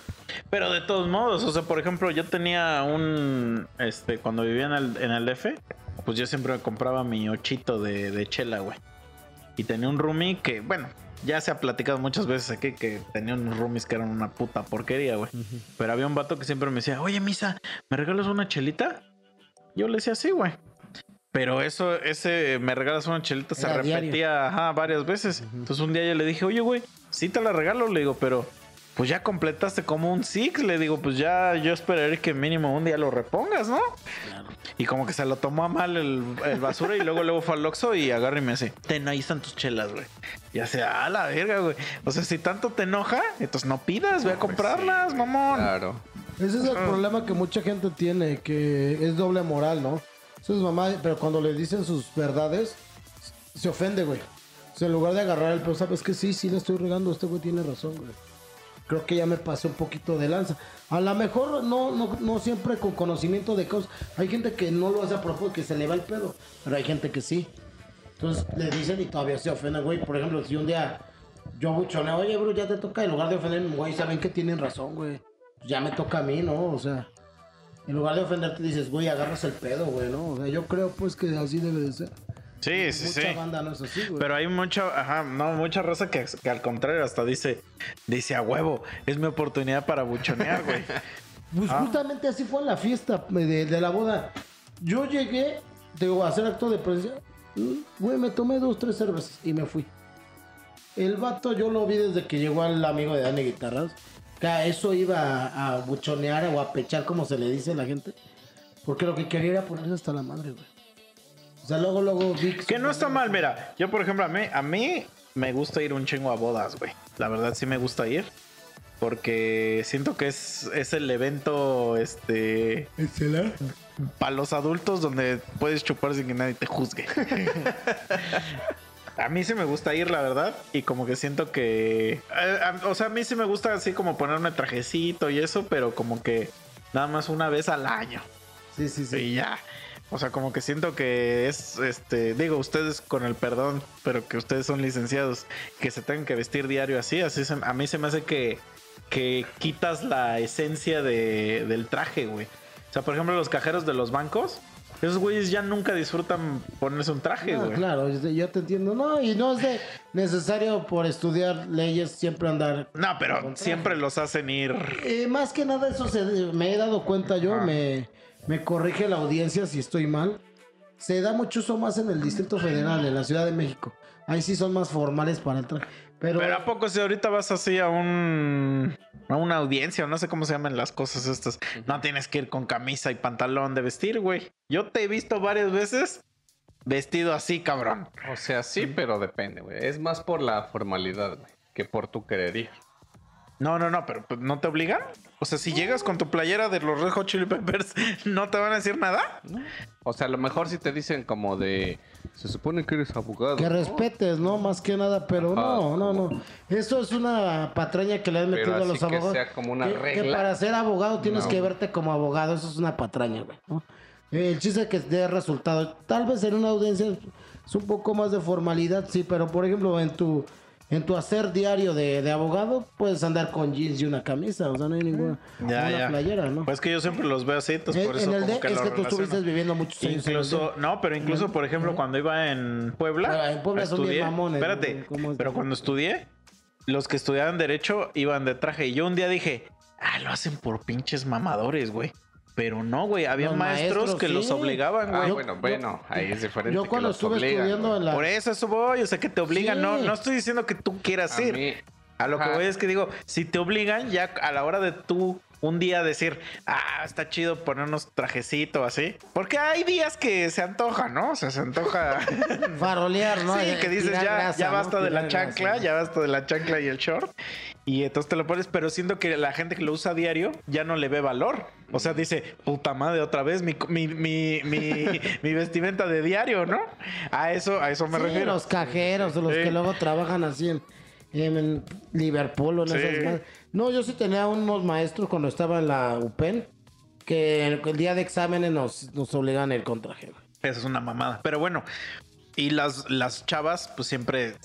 Pero de todos modos, o sea, por ejemplo, yo tenía un, este, cuando vivía en el, en el DF, pues yo siempre me compraba mi ochito de, de chela, güey. Y tenía un roomie que, bueno, ya se ha platicado muchas veces aquí que tenía unos roomies que eran una puta porquería, güey. Pero había un vato que siempre me decía, oye, Misa, ¿me regalas una chelita? Yo le decía, sí, güey. Pero eso, ese me regalas una chelita se Era repetía ajá, varias veces. Entonces un día yo le dije, oye, güey, sí te la regalo, le digo, pero pues ya completaste como un six, le digo, pues ya yo esperaré que mínimo un día lo repongas, ¿no? Y como que se lo tomó a mal el, el basura y luego luego fue al Oxxo y agarra y me dice, ten, ahí están tus chelas, güey. Y hace, a la verga, güey. O sea, si tanto te enoja, entonces no pidas, ve a comprarlas, mamón. Claro. Ese es el problema que mucha gente tiene, que es doble moral, ¿no? Eso es mamá, pero cuando le dicen sus verdades, se ofende, güey. O sea, en lugar de agarrar el pero sabes que sí, sí le estoy regando, este güey tiene razón, güey. Creo que ya me pasé un poquito de lanza. A lo mejor no, no, no siempre con conocimiento de cosas. Hay gente que no lo hace a propósito, que se le va el pedo, pero hay gente que sí. Entonces le dicen y todavía se ofenden, güey. Por ejemplo, si un día yo buchoneo, oye, bro, ya te toca, en lugar de ofenderme, güey, saben que tienen razón, güey. Ya me toca a mí, ¿no? O sea, en lugar de ofenderte dices, güey, agarras el pedo, güey, ¿no? O sea, yo creo pues que así debe de ser. Sí, sí, sí. Mucha banda no es así, güey. Pero hay mucha, ajá, no, mucha raza que, que al contrario hasta dice, dice a huevo, es mi oportunidad para buchonear, güey. Pues Ah. justamente así fue en la fiesta de, de la boda. Yo llegué, digo, a hacer acto de presencia. Mm, Güey, me tomé dos, tres cervezas y me fui. El vato yo lo vi desde que llegó al amigo de Dani Guitarras. Que a eso iba a, a buchonear o a pechar, como se le dice a la gente. Porque lo que quería era ponerse hasta la madre, güey. Sea, luego, luego vi Que no está mal, mira. Yo, por ejemplo, a mí, a mí me gusta ir un chingo a bodas, güey. La verdad sí me gusta ir. Porque siento que es, es el evento, este... Para los adultos donde puedes chupar sin que nadie te juzgue. A mí sí me gusta ir, la verdad. Y como que siento que... eh, a- o sea, a mí sí me gusta así como ponerme trajecito y eso, pero como que nada más una vez al año. Sí, sí, sí. Y ya. O sea, como que siento que es, este, digo, ustedes con el perdón, pero que ustedes son licenciados, que se tengan que vestir diario así, así se- a mí se me hace que, que quitas la esencia de, del traje, güey. O sea, por ejemplo, los cajeros de los bancos, esos güeyes ya nunca disfrutan ponerse un traje, No, güey. claro, yo te- entiendo. No, y no es de necesario por estudiar leyes siempre andar. No, pero siempre los hacen ir. Eh, más que nada, eso se, me he dado cuenta yo, Ah. me, me corrige la audiencia si estoy mal. Se da mucho uso más en el Distrito Federal, en la Ciudad de México. Ahí sí son más formales para el traje. Pero, Pero a poco si ahorita vas así a un a una audiencia o no sé cómo se llaman las cosas estas, no tienes que ir con camisa y pantalón de vestir, güey. Yo te he visto varias veces vestido así, cabrón. O sea, sí, pero depende, güey. Es más por la formalidad, güey, que por tu querer ir. No, no, no, pero pues, no te obligan. O sea, si llegas con tu playera de los Red Hot Chili Peppers, ¿no te van a decir nada? O sea, a lo mejor si te dicen como de... Se supone que eres abogado. que respetes, ¿no? Más que nada, pero Ajá. no, no, no. Eso es una patraña que le han Pero metido a los que abogados. sea como una que, que regla. para ser abogado tienes No. que verte como abogado, eso es una patraña, güey. ¿no? El chiste es que dé resultado. Tal vez en una audiencia es un poco más de formalidad, sí, pero por ejemplo, en tu en tu hacer diario de, de abogado, puedes andar con jeans y una camisa, o sea, no hay ninguna Ya, una ya. playera, ¿no? Pues que yo siempre los veo así, entonces por en, eso en el como de, que es lo que tú relaciono. estuviste viviendo muchos años. Incluso, no, pero incluso, por ejemplo, cuando iba en Puebla. Bueno, en Puebla son bien mamones, Espérate, pero cuando estudié, los que estudiaban Derecho iban de traje. Y yo un día dije, ah, lo hacen por pinches mamadores, güey. Pero no, güey. Había Los maestros, maestros, que sí. los obligaban, Ah, güey. Yo- bueno, yo- bueno, ahí es diferente. Yo que cuando los estuve obligan, estudiando en la... Por eso eso voy, o sea, que te obligan. No, Sí. no estoy diciendo que tú quieras A ir. mí- A lo que voy es que digo, si te obligan, ya a la hora de tú un día decir, ah, está chido ponernos trajecito así. Porque hay días que se antoja, ¿no? O sea, se antoja. Farolear, ¿no? sí, que dices, ya, grasa, ya ¿no? basta de la grasa, chancla, ¿no? ya basta de la chancla y el short. Y entonces te lo pones, pero siento que la gente que lo usa a diario ya no le ve valor. O sea, dice, puta madre, otra vez mi, mi, mi, mi, vestimenta de diario, ¿no? A eso, a eso me Sí, refiero. los cajeros, los Sí. que luego trabajan así en, en Liverpool o en Sí. esas. No, yo sí tenía unos maestros cuando estaba en la UPEN que el, el día de exámenes nos, nos obligaban a ir con traje. güey. Eso es una mamada. Pero bueno, y las, las chavas, pues siempre.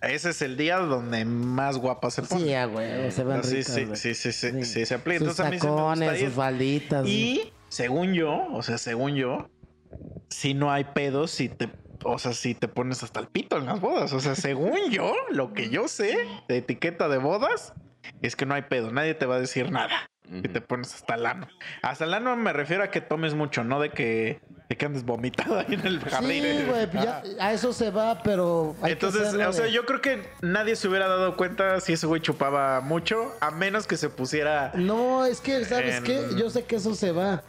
Ese es el día donde más guapas se ponen. Sí, ya, güey, se ven Sí, sí, sí, sí, sí, Sí. sí, se aplica. Sus Entonces a mí sí me gusta tacones, ir. sus falditas. güey. Y según yo, o sea, según yo, si no hay pedos, si te, o sea, si te pones hasta el pito en las bodas. O sea, según yo, lo que yo sé de etiqueta de bodas es que no hay pedo. Nadie te va a decir nada. Y te pones hasta el ano. Hasta el ano me refiero a que tomes mucho, no de que, de que andes vomitado ahí en el jardín. Sí, güey, pues ya, a eso se va, pero hay que Entonces, o sea, yo creo que nadie se hubiera dado cuenta si ese güey chupaba mucho, a menos que se pusiera. No, es que, ¿sabes En- qué? Yo sé que eso se va.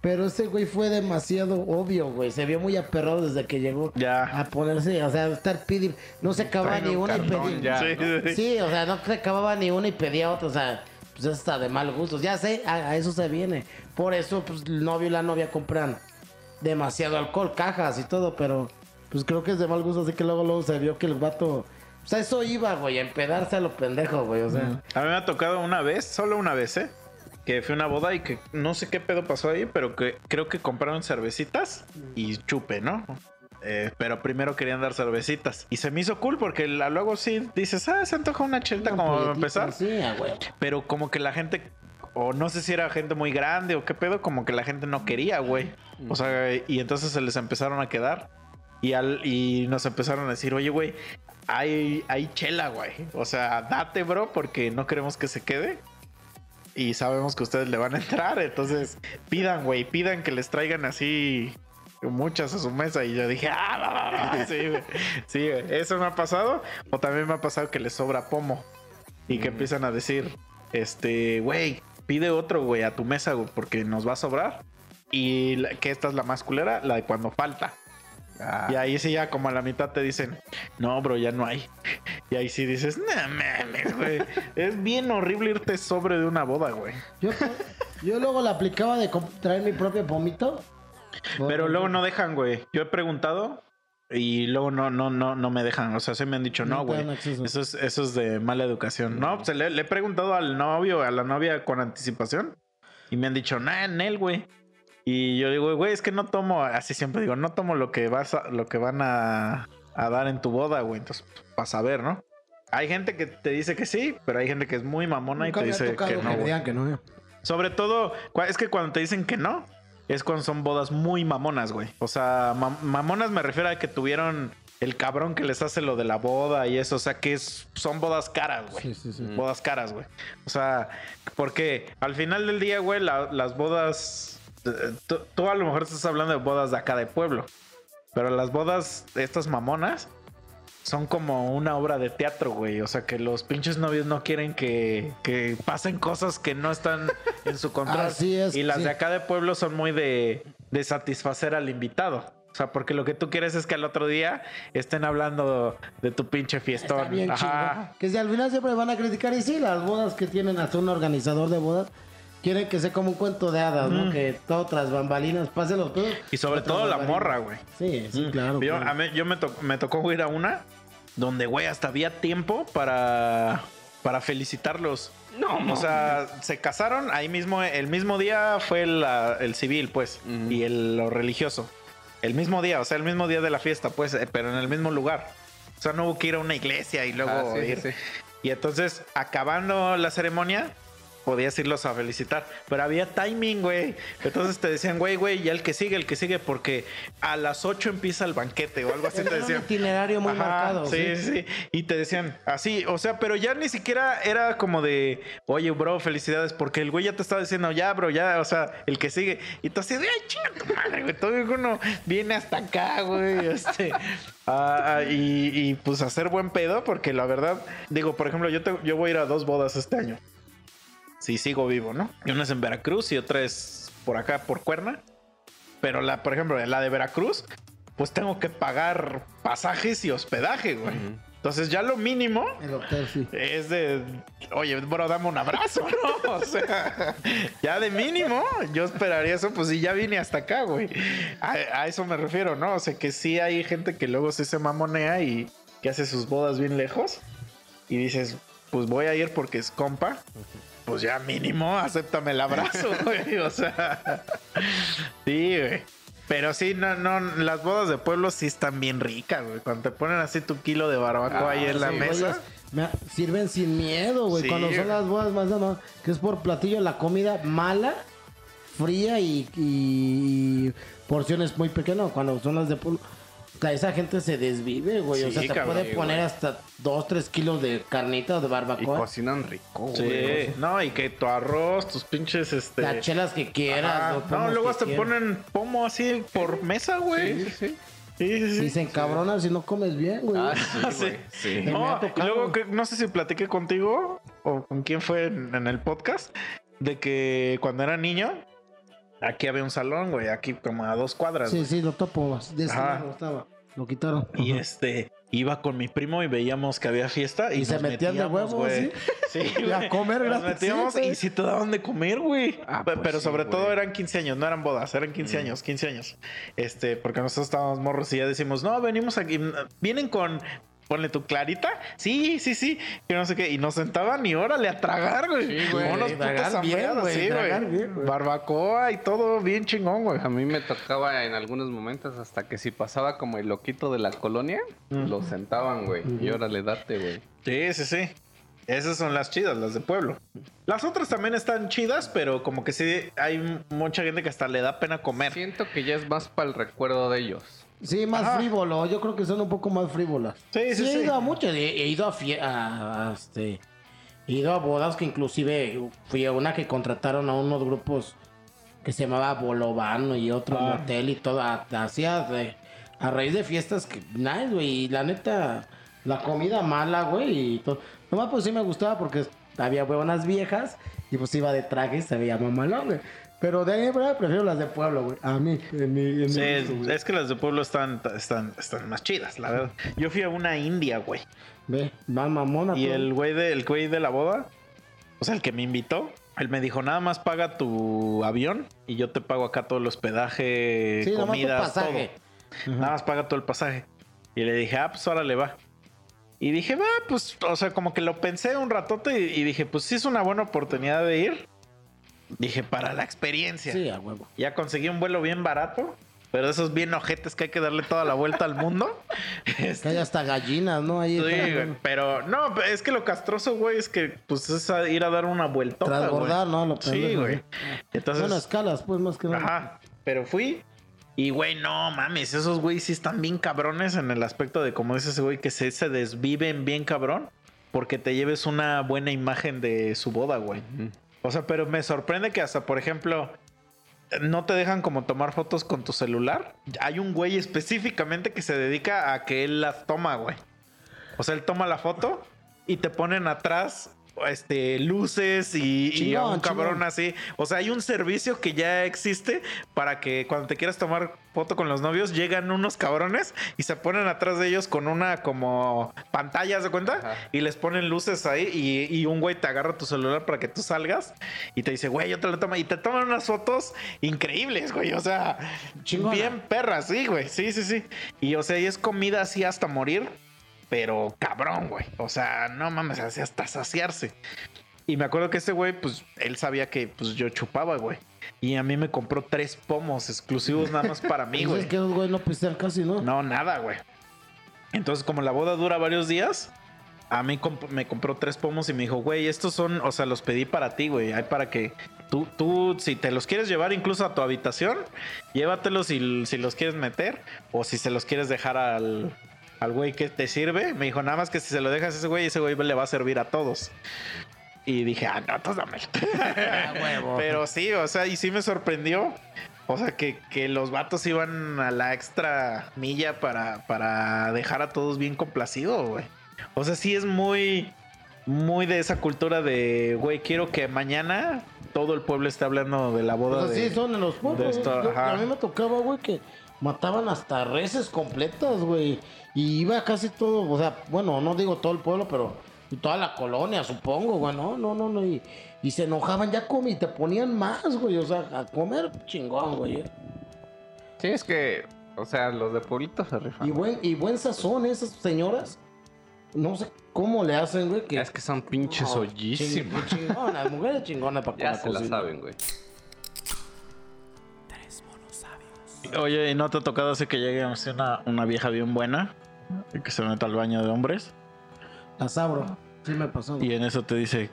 Pero ese güey fue demasiado obvio, güey. Se vio muy aperrado desde que llegó Ya. a ponerse, o sea, estar pidiendo. No se acababa Traen ni un una y pedía. ya, Sí, ¿no? sí, sí. Sí, o sea, no se acababa ni una y pedía otra. O sea, pues eso está de mal gusto. Ya sé, a, a eso se viene. Por eso, pues el novio y la novia compran demasiado alcohol, cajas y todo, pero pues creo que es de mal gusto. Así que luego, luego se vio que el vato. O sea, eso iba, güey, a empedarse a lo pendejo, güey. O sea. A mí me ha tocado una vez, solo una vez, ¿eh? Que fui a una boda y que no sé qué pedo pasó ahí, pero que creo que compraron cervecitas y chupe, ¿no? Eh, pero primero querían dar cervecitas. Y se me hizo cool porque la- luego sí dices, ah, se antoja una chelta como para empezar. Sí, a güey. Pero como que la gente, o no sé si era gente muy grande o qué pedo, como que la gente no quería, güey. O sea, y entonces se les empezaron a quedar. Y, al, y nos empezaron a decir, oye, güey, hay, hay chela, güey. O sea, date, bro, porque no queremos que se quede. Y sabemos que ustedes le van a entrar, entonces pidan, güey, pidan que les traigan así muchas a su mesa y yo dije, ah, va, va". sí, güey. Sí, güey. eso me ha pasado o también me ha pasado que les sobra pomo y que empiezan a decir, este, güey, pide otro, güey, a tu mesa, güey, porque nos va a sobrar. Y la- que esta es la más culera, la de cuando falta. Ah, Y ahí sí ya como a la mitad te dicen, no, bro, ya no hay. Y ahí sí dices, no mames, güey. es bien horrible irte sobre de una boda, güey. Yo, yo luego la aplicaba de traer mi propio pomito. Pero luego no dejan, güey. Yo he preguntado y luego no, no, no, no me dejan. O sea, se me han dicho, No güey. es, eso es de mala educación. No, pues le, le he preguntado al novio, a la novia con anticipación. Y me han dicho, nah, en él, güey. Y yo digo, güey, es que no tomo, así siempre digo, no tomo lo que vas a- lo que van a, a dar en tu boda, güey. Entonces, para saber, ¿no? Hay gente que te dice que sí, pero hay gente que es muy mamona Nunca y te dice que que no. digan que no. Sobre todo, es que cuando te dicen que no, es cuando son bodas muy mamonas, güey. O sea, mam- mamonas me refiero a que tuvieron el cabrón que les hace lo de la boda y eso. O sea, que es- son bodas caras, güey. Sí, sí, sí. Bodas caras, güey. O sea, porque al final del día, güey, la- las bodas. Tú, tú a lo mejor estás hablando de bodas de acá de pueblo. Pero las bodas, estas mamonas, son como una obra de teatro, güey. O sea, que los pinches novios no quieren que, que pasen cosas que no están en su control. Así es, Y las sí. de acá de pueblo son muy de, de satisfacer al invitado. O sea, porque lo que tú quieres es que al otro día estén hablando de tu pinche fiestón. Está bien Ajá. Que si al final siempre van a criticar. Y sí, las bodas que tienen hasta un organizador de bodas quieren que sea como un cuento de hadas, ¿no? Que todo tras bambalinas pase los pedos. Y sobre todo la morra, güey. Sí, sí, Mm. claro. Yo, claro. a mí- yo me, to- me tocó ir a una donde, güey, hasta había tiempo para, para felicitarlos. No, O sea, se casaron ahí mismo, el mismo día fue la- el civil, pues, y el, lo religioso. El mismo día, o sea, el mismo día de la fiesta, pues, eh, pero en el mismo lugar. O sea, no hubo que ir a una iglesia y luego Ah, sí, sí, ir. sí. Y entonces, acabando la ceremonia, podías irlos a felicitar. Pero había timing, güey. Entonces te decían, güey, güey, ya el que sigue, el que sigue, porque a las 8 empieza el banquete o algo así te Era un decían. itinerario muy Ajá, marcado. Sí, sí, sí. Y te decían así, o sea, pero ya ni siquiera era como de, oye, bro, felicidades, porque el güey ya te estaba diciendo, ya, bro, ya, o sea, el que sigue. Y tú así ay, chinga tu madre, güey. Todo uno viene hasta acá, güey. Este, ah, ah, y, y, pues hacer buen pedo, porque la verdad, digo, por ejemplo, yo, te- yo voy a ir a dos bodas este año. Si sigo vivo, ¿no? Y una es en Veracruz y otra es por acá, por Cuerna. Pero la, por ejemplo, la de Veracruz, pues tengo que pagar pasajes y hospedaje, güey. Entonces ya lo mínimo El hotel, sí. es de, oye, bro, dame un abrazo, ¿no? O sea, ya de mínimo, yo esperaría eso, pues si ya vine hasta acá, güey. A, a eso me refiero, ¿no? O sea, que sí hay gente que luego sí se mamonea y que hace sus bodas bien lejos y dices, pues voy a ir porque es compa. Pues ya mínimo, acéptame el abrazo, güey. O sea, sí, güey. Pero sí, no, no, las bodas de pueblo sí están bien ricas, güey. Cuando te ponen así tu kilo de barbacoa ahí en la Sí, mesa. me- sirven sin miedo, güey. Sí, Cuando son güey. las bodas más no, que es por platillo la comida mala, fría y, y porciones muy pequeñas. Cuando son las de pueblo, esa gente se desvive, güey. o Sí, sea, te cabrón, puede sí, poner güey. hasta 2, 3 kilos de carnita o de Y barbacoa. cocinan rico, Sí, güey. no, y que tu arroz, tus pinches, este. Las chelas que quieras. No, luego hasta quieras. ponen pomo así por mesa, güey. Sí, sí, sí. Sí, sí, sí. Y se encabronan si no comes bien, güey. Ah, sí, sí. güey. Sí. No, y luego que, no sé si platiqué contigo o con quién fue en, en el podcast de que cuando era niño aquí había un salón, güey, aquí como a dos cuadras. Sí, güey. sí, lo topo. De ese lado estaba. Lo quitaron. Y este iba con mi primo y veíamos que había fiesta y, Y se nos metían de metíamos, huevo, güey. Sí, Y a comer Nos gratis, metíamos sí, güey. y sí te daban de comer, güey. Ah, pues Pero sí, sobre todo eran 15 años, no eran bodas, eran 15 años, 15 años. Este, porque nosotros estábamos morros y ya decimos, no, venimos aquí, vienen con. Ponle tu clarita. Sí, sí, sí. Que no sé qué. Y nos sentaban y órale a tragar, güey. Sí, güey. Hambreados, güey, sí, güey. Barbacoa y todo bien chingón, güey. A mí me tocaba en algunos momentos hasta que si pasaba como el loquito de la colonia, lo sentaban, güey. Y órale, date, güey. Sí, sí, sí. Esas son las chidas, las de pueblo. Las otras también están chidas, pero como que sí hay mucha gente que hasta le da pena comer. Siento que ya es más para el recuerdo de ellos. Sí, más Ajá. frívolo. Yo creo que son un poco más frívolas. Sí, sí, he sí. ido a muchas. He, he ido a, fie- a- a, este. He ido a bodas que inclusive fui a una que contrataron a unos grupos que se llamaba Bolovano y otro Ah. motel y todo. a- Hacía de- a raíz de fiestas que nice, güey. Y la neta, la comida mala, güey. Y todo. Nomás pues sí me gustaba porque había buenas viejas y pues iba de traje y se veía mamalón, güey. Pero de ahí en fuera prefiero las de pueblo, güey. A mí, en mi, en Sí, gusto, es que las de pueblo están, están, están más chidas, la verdad. Yo fui a una india, güey. Ve, más mamona. Y el güey de, el güey de la boda, o sea, el que me invitó, él me dijo, nada más paga tu avión y yo te pago acá todo el hospedaje, Sí, comidas, todo. Nada más paga todo el pasaje. Y le dije, ah, pues órale, va. Y dije, va, pues, o sea, como que lo pensé un ratote y, y dije, pues sí es una buena oportunidad de ir. Dije, para la experiencia. Sí, a huevo. Ya conseguí un vuelo bien barato, pero de esos bien ojetes que hay que darle toda la vuelta al mundo. Que hay hasta gallinas, ¿no? Ahí Sí, güey, pero no, es que lo castroso, güey, es que pues es a ir a dar una vuelta. Transbordar, ¿no? Lo Sí, güey. ¿no? Entonces, Bueno, escalas, pues, más que nada. ajá, pero fui y güey, no mames, esos güey sí están bien cabrones en el aspecto de como dice ese güey que se, se desviven bien cabrón porque te lleves una buena imagen de su boda, güey. O sea, pero me sorprende que hasta, por ejemplo, no te dejan como tomar fotos con tu celular. Hay un güey específicamente que se dedica a que él las toma, güey. O sea, él toma la foto y te ponen atrás este luces y, y a un cabrón chingón. así. O sea, hay un servicio que ya existe para que cuando te quieras tomar foto con los novios, llegan unos cabrones y se ponen atrás de ellos con una como pantalla, ¿se cuenta? Ajá. Y les ponen luces ahí y, y un güey te agarra tu celular para que tú salgas y te dice, güey, yo te lo tomo. Y te toman unas fotos increíbles, güey. O sea, Chingona. bien perras, sí, güey. Sí, sí, sí. Y o sea, y es comida así hasta morir, pero cabrón, güey. O sea, no mames, así hasta saciarse. Y me acuerdo que ese güey, pues, él sabía que pues yo chupaba, güey. Y a mí me compró tres pomos exclusivos nada más para mí, Pues güey. es que los güeyes no pistean casi, ¿no? No, nada, güey. Entonces, como la boda dura varios días, a mí comp- me compró tres pomos y me dijo, güey, estos son, o sea, los pedí para ti, güey. Hay para que tú, tú, si te los quieres llevar incluso a tu habitación, llévatelos si, si los quieres meter o si se los quieres dejar al, al güey que te sirve. Me dijo, nada más que si se lo dejas a ese güey, ese güey le va a servir a todos. Y dije, ah, no, entonces dámelo. huevo. Pero sí, o sea, y sí me sorprendió. O sea, que, que los vatos iban a la extra milla para, para dejar a todos bien complacidos, güey. O sea, sí es muy, muy de esa cultura de, güey, quiero que mañana todo el pueblo esté hablando de la boda Pues así de... son en los pueblos. esto, Yo-. A mí me tocaba, güey, que mataban hasta reses completas, güey. Y iba casi todo, o sea, bueno, no digo todo el pueblo, pero toda la colonia, supongo, güey. No, no, no, no. Y, y se enojaban ya como y te ponían más, güey. O sea, a comer chingón, güey. Sí, es que, o sea, los de pueblito se rifan. Y buen, y buen sazón, esas señoras. No sé cómo le hacen, güey. Que... Es que son pinches No, hoyísimas. ching- Chingonas, mujeres chingonas para Ya se la saben, güey. Oye, ¿y no te ha tocado así que llegue una, una vieja bien buena que se meta al baño de hombres? Las abro. Sí me pasó. Y en eso te dice,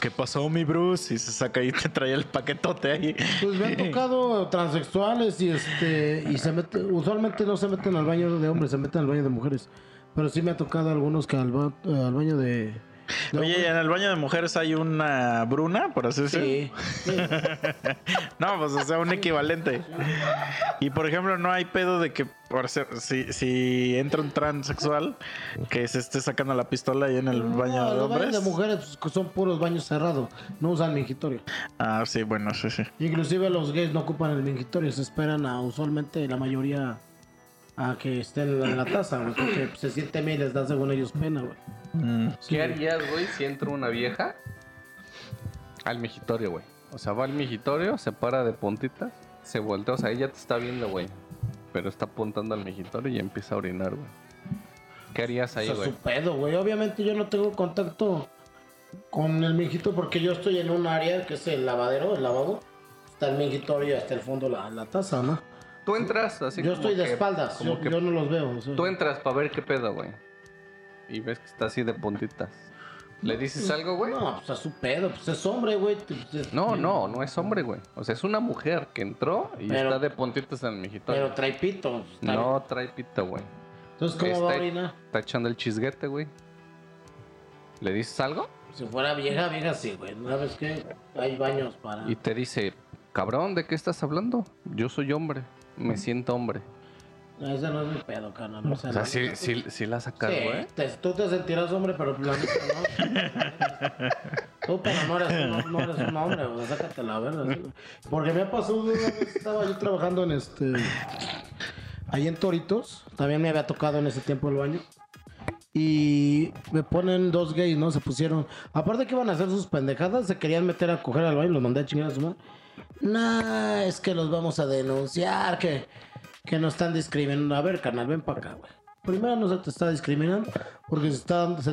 ¿qué pasó, mi Bruce? Y se saca y te trae el paquetote ahí. Pues me han tocado transexuales y este y se mete, usualmente no se meten al baño de hombres, se meten al baño de mujeres. Pero sí me ha tocado algunos que al, ba- al baño de, Oye, ¿y hombres. en el baño de mujeres hay una bruna, por así decirlo? sí, sí. No, pues o sea, un equivalente. Y por ejemplo, no hay pedo de que por ser, si, si entra un transexual que se esté sacando la pistola ahí en el baño de los baños hombres. de mujeres pues, son puros baños cerrados, no usan mingitorio. Ah, sí, bueno, sí, sí. Inclusive los gays no ocupan el mingitorio, se esperan a usualmente la mayoría a que estén en la, en la taza, porque se sienten bien y les da según ellos pena, güey. Mm. ¿Qué harías, güey, si entra una vieja al migitorio, güey? O sea, va al migitorio, se para de puntitas, se voltea, o sea, ella te está viendo, güey. Pero está apuntando al migitorio y empieza a orinar, güey. ¿Qué harías ahí, O sea, güey? su pedo, güey. Obviamente yo no tengo contacto con el mingito porque yo estoy en un área que es el lavadero, el lavabo. Está el mingitorio y hasta el fondo la, la taza, ¿no? Tú entras así yo como estoy de que- espaldas, como yo, que yo no los veo. o sea. Tú entras para ver qué pedo, güey. Y ves que está así de puntitas. ¿Le dices algo, güey? No, pues a su pedo, pues es hombre, güey. pues, es- No, no, no es hombre, güey. O sea, es una mujer que entró y Pero- está de puntitas en el migitorio. Pero trae pito. pues. No trae pito, güey. Entonces, ¿cómo va a Está- orinar? Está echando el chisguete, güey. ¿Le dices algo? Si fuera vieja, vieja sí, güey. ¿Sabes qué? Hay baños para. Y te dice, cabrón, ¿de qué estás hablando? Yo soy hombre, me siento hombre. No, ese no es mi pedo, carnal. O sea, O sea, la sí, neta, sí, sí la sacas, Sí, güey. te- tú te sentirás hombre, pero la no. Tú, pero no eres, un- no eres un hombre, güey. Sácate la verga. Porque me pasó una vez, estaba yo trabajando en este. Ahí en Toritos. También me había tocado en ese tiempo el baño. Y me ponen dos gays, ¿no? Se pusieron. Aparte que iban a hacer sus pendejadas, se querían meter a coger al baño, los mandé a chingar a su madre. Nah, es que los vamos a denunciar, que, que nos están discriminando. A ver, carnal, ven para acá, güey. Primero no se te está discriminando porque se,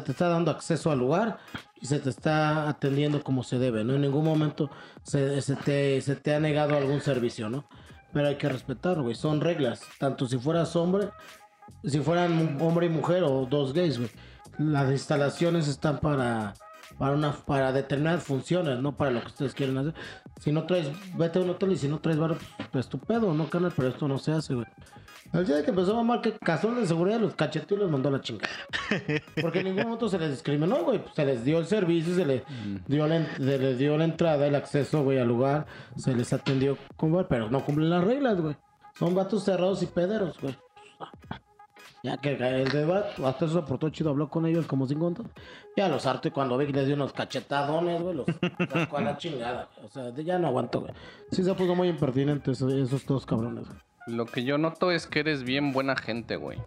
te está dando acceso al lugar y se te está atendiendo como se debe, ¿no? En ningún momento se, se te, se te ha negado algún servicio, ¿no? Pero hay que respetar, güey. Son reglas. Tanto si fueras hombre, si fueran hombre y mujer o dos gays, güey. Las instalaciones están para, para, una, para determinadas funciones, no para lo que ustedes quieren hacer. Si no traes, vete a un hotel y si no traes varo, pues, pues tu pedo, ¿no, carnal? Pero esto no se hace, güey. El día que empezó a mamar que casual de seguridad los cacheteó y los mandó a la chingada. Porque en ningún momento se les discriminó, güey. Se les dio el servicio, se les dio la, se les dio la entrada, el acceso, güey, al lugar. Se les atendió como, pero no cumplen las reglas, güey. Son vatos cerrados y pederos, güey. Ya que el debate, hasta eso se portó chido, habló con ellos como cinco minutos. Ya los harto y cuando vi que les dio unos cachetadones, güey, los sacó a la chingada. O sea, de- ya no aguanto, güey. Sí se puso muy impertinente esos, esos dos cabrones, güey. Lo que yo noto es que eres bien buena gente, güey.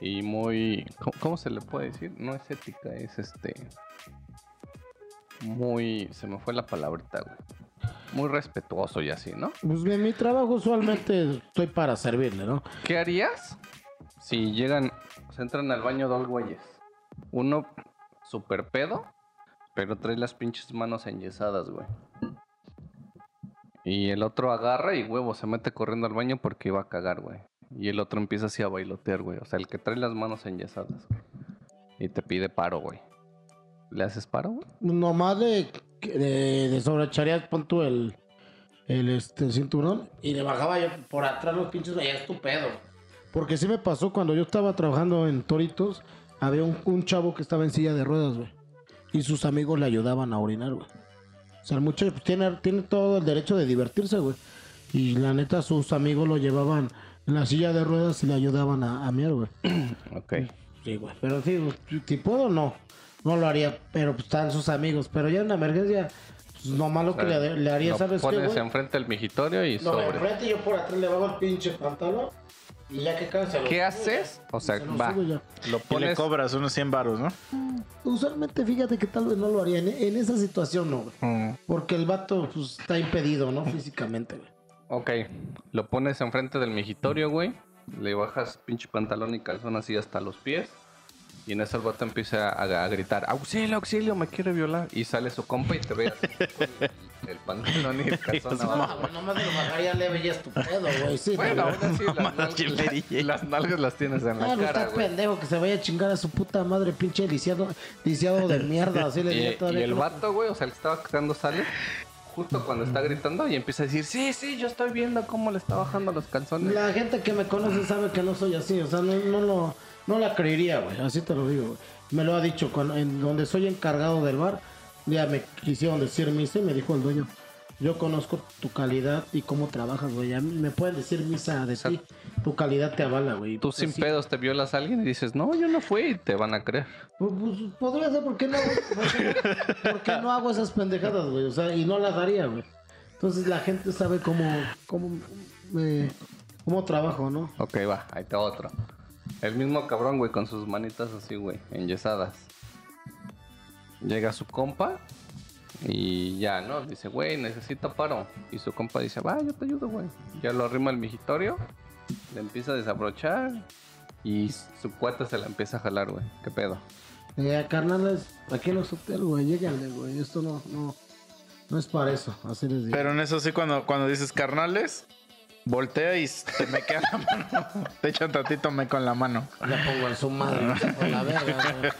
Y muy... ¿Cómo, cómo se le puede decir? No es ética, es este... Muy... Se me fue la palabrita, güey. Muy respetuoso y así, ¿no? Pues en mi trabajo usualmente estoy para servirle, ¿no? ¿Qué harías si llegan, se entran al baño dos güeyes? Uno super pedo, pero trae las pinches manos enyesadas, güey. Y el otro agarra y huevo, se mete corriendo al baño porque iba a cagar, güey. Y el otro empieza así a bailotear, güey. O sea, el que trae las manos enyesadas. Y te pide paro, güey. ¿Le haces paro, güey? Nomás de, de, de sobrecharías, pon tú el, el, este, cinturón y le bajaba yo por atrás los pinches, es tu pedo. Porque sí me pasó cuando yo estaba trabajando en Toritos, había un, un chavo que estaba en silla de ruedas, güey. Y sus amigos le ayudaban a orinar, güey. O sea, el muchacho pues, tiene, tiene todo el derecho de divertirse, güey. Y la neta, sus amigos lo llevaban en la silla de ruedas y le ayudaban a, a miar, güey. Ok. Sí, güey. Pero sí, si- si puedo, no. No lo haría, pero pues están sus amigos. Pero ya en una emergencia, pues nomás lo que le, le haría, ¿sabes qué, pones güey? enfrente del migitorio y No, sobre. enfrente yo por atrás le bajo el pinche pantalón. Y ya que cae, se lo ¿Qué subo, haces? ya. O sea, Se lo va. subo ya. Lo Y le pones. cobras unos 100 baros, ¿no? Usualmente, fíjate que tal vez no lo haría. En, en esa situación no, güey. Mm. Porque el vato pues, está impedido, ¿no? Físicamente, güey. Ok, lo pones enfrente del migitorio, güey. Le bajas pinche pantalón y calzón así hasta los pies. Y en eso el vato empieza a, a gritar, auxilio, auxilio, me quiere violar. Y sale su compa y te ve así con el, pantalón y el calzón abajo. No, de lo bajaría leve ya es tu pedo, güey. Sí, Bueno, aún así las, nalgas- ¿quién le dije? las nalgas las tienes en Ah, la no cara, está güey. pendejo que se vaya a chingar a su puta madre, pinche lisiado, lisiado de mierda. Así le Y, todavía. y el no- vato, güey, o sea, el que estaba gritando sale justo cuando está gritando y empieza a decir, sí, sí, yo estoy viendo cómo le está bajando los calzones. La gente que me conoce sabe que no soy así, o sea, no, no, lo, no la creería, güey, así te lo digo. Me lo ha dicho, cuando, en donde soy encargado del bar, ya me quisieron decir misa y me dijo el dueño, yo conozco tu calidad y cómo trabajas, güey, a mí me pueden decir misa de ti, tu calidad te avala, güey. Tú Pues sin sí. pedos te violas a alguien y dices, no, yo no fui y te van a creer. Pues, pues, podría ser, ¿por qué no, güey? ¿Por qué no, hago esas pendejadas, güey? O sea, y no las haría, güey. Entonces la gente sabe cómo, cómo, me- cómo trabajo, ¿no? Ok, va, ahí está otro. El mismo cabrón, güey, con sus manitas así, güey, enyesadas. Llega su compa y ya, ¿no? Dice, güey, necesito paro. Y su compa dice, va, yo te ayudo, güey. Ya lo arrima al migitorio, le empieza a desabrochar y su cuata se la empieza a jalar, güey. ¿Qué pedo? Eh, carnales, aquí en los hoteles, güey, lléganle, güey. Esto no, no, no es para eso, así les digo. Pero en eso sí, cuando, cuando dices carnales, voltea y te me queda la mano. Te echan tantito me con la mano. Ya pongo en su madre, se por la verga, güey.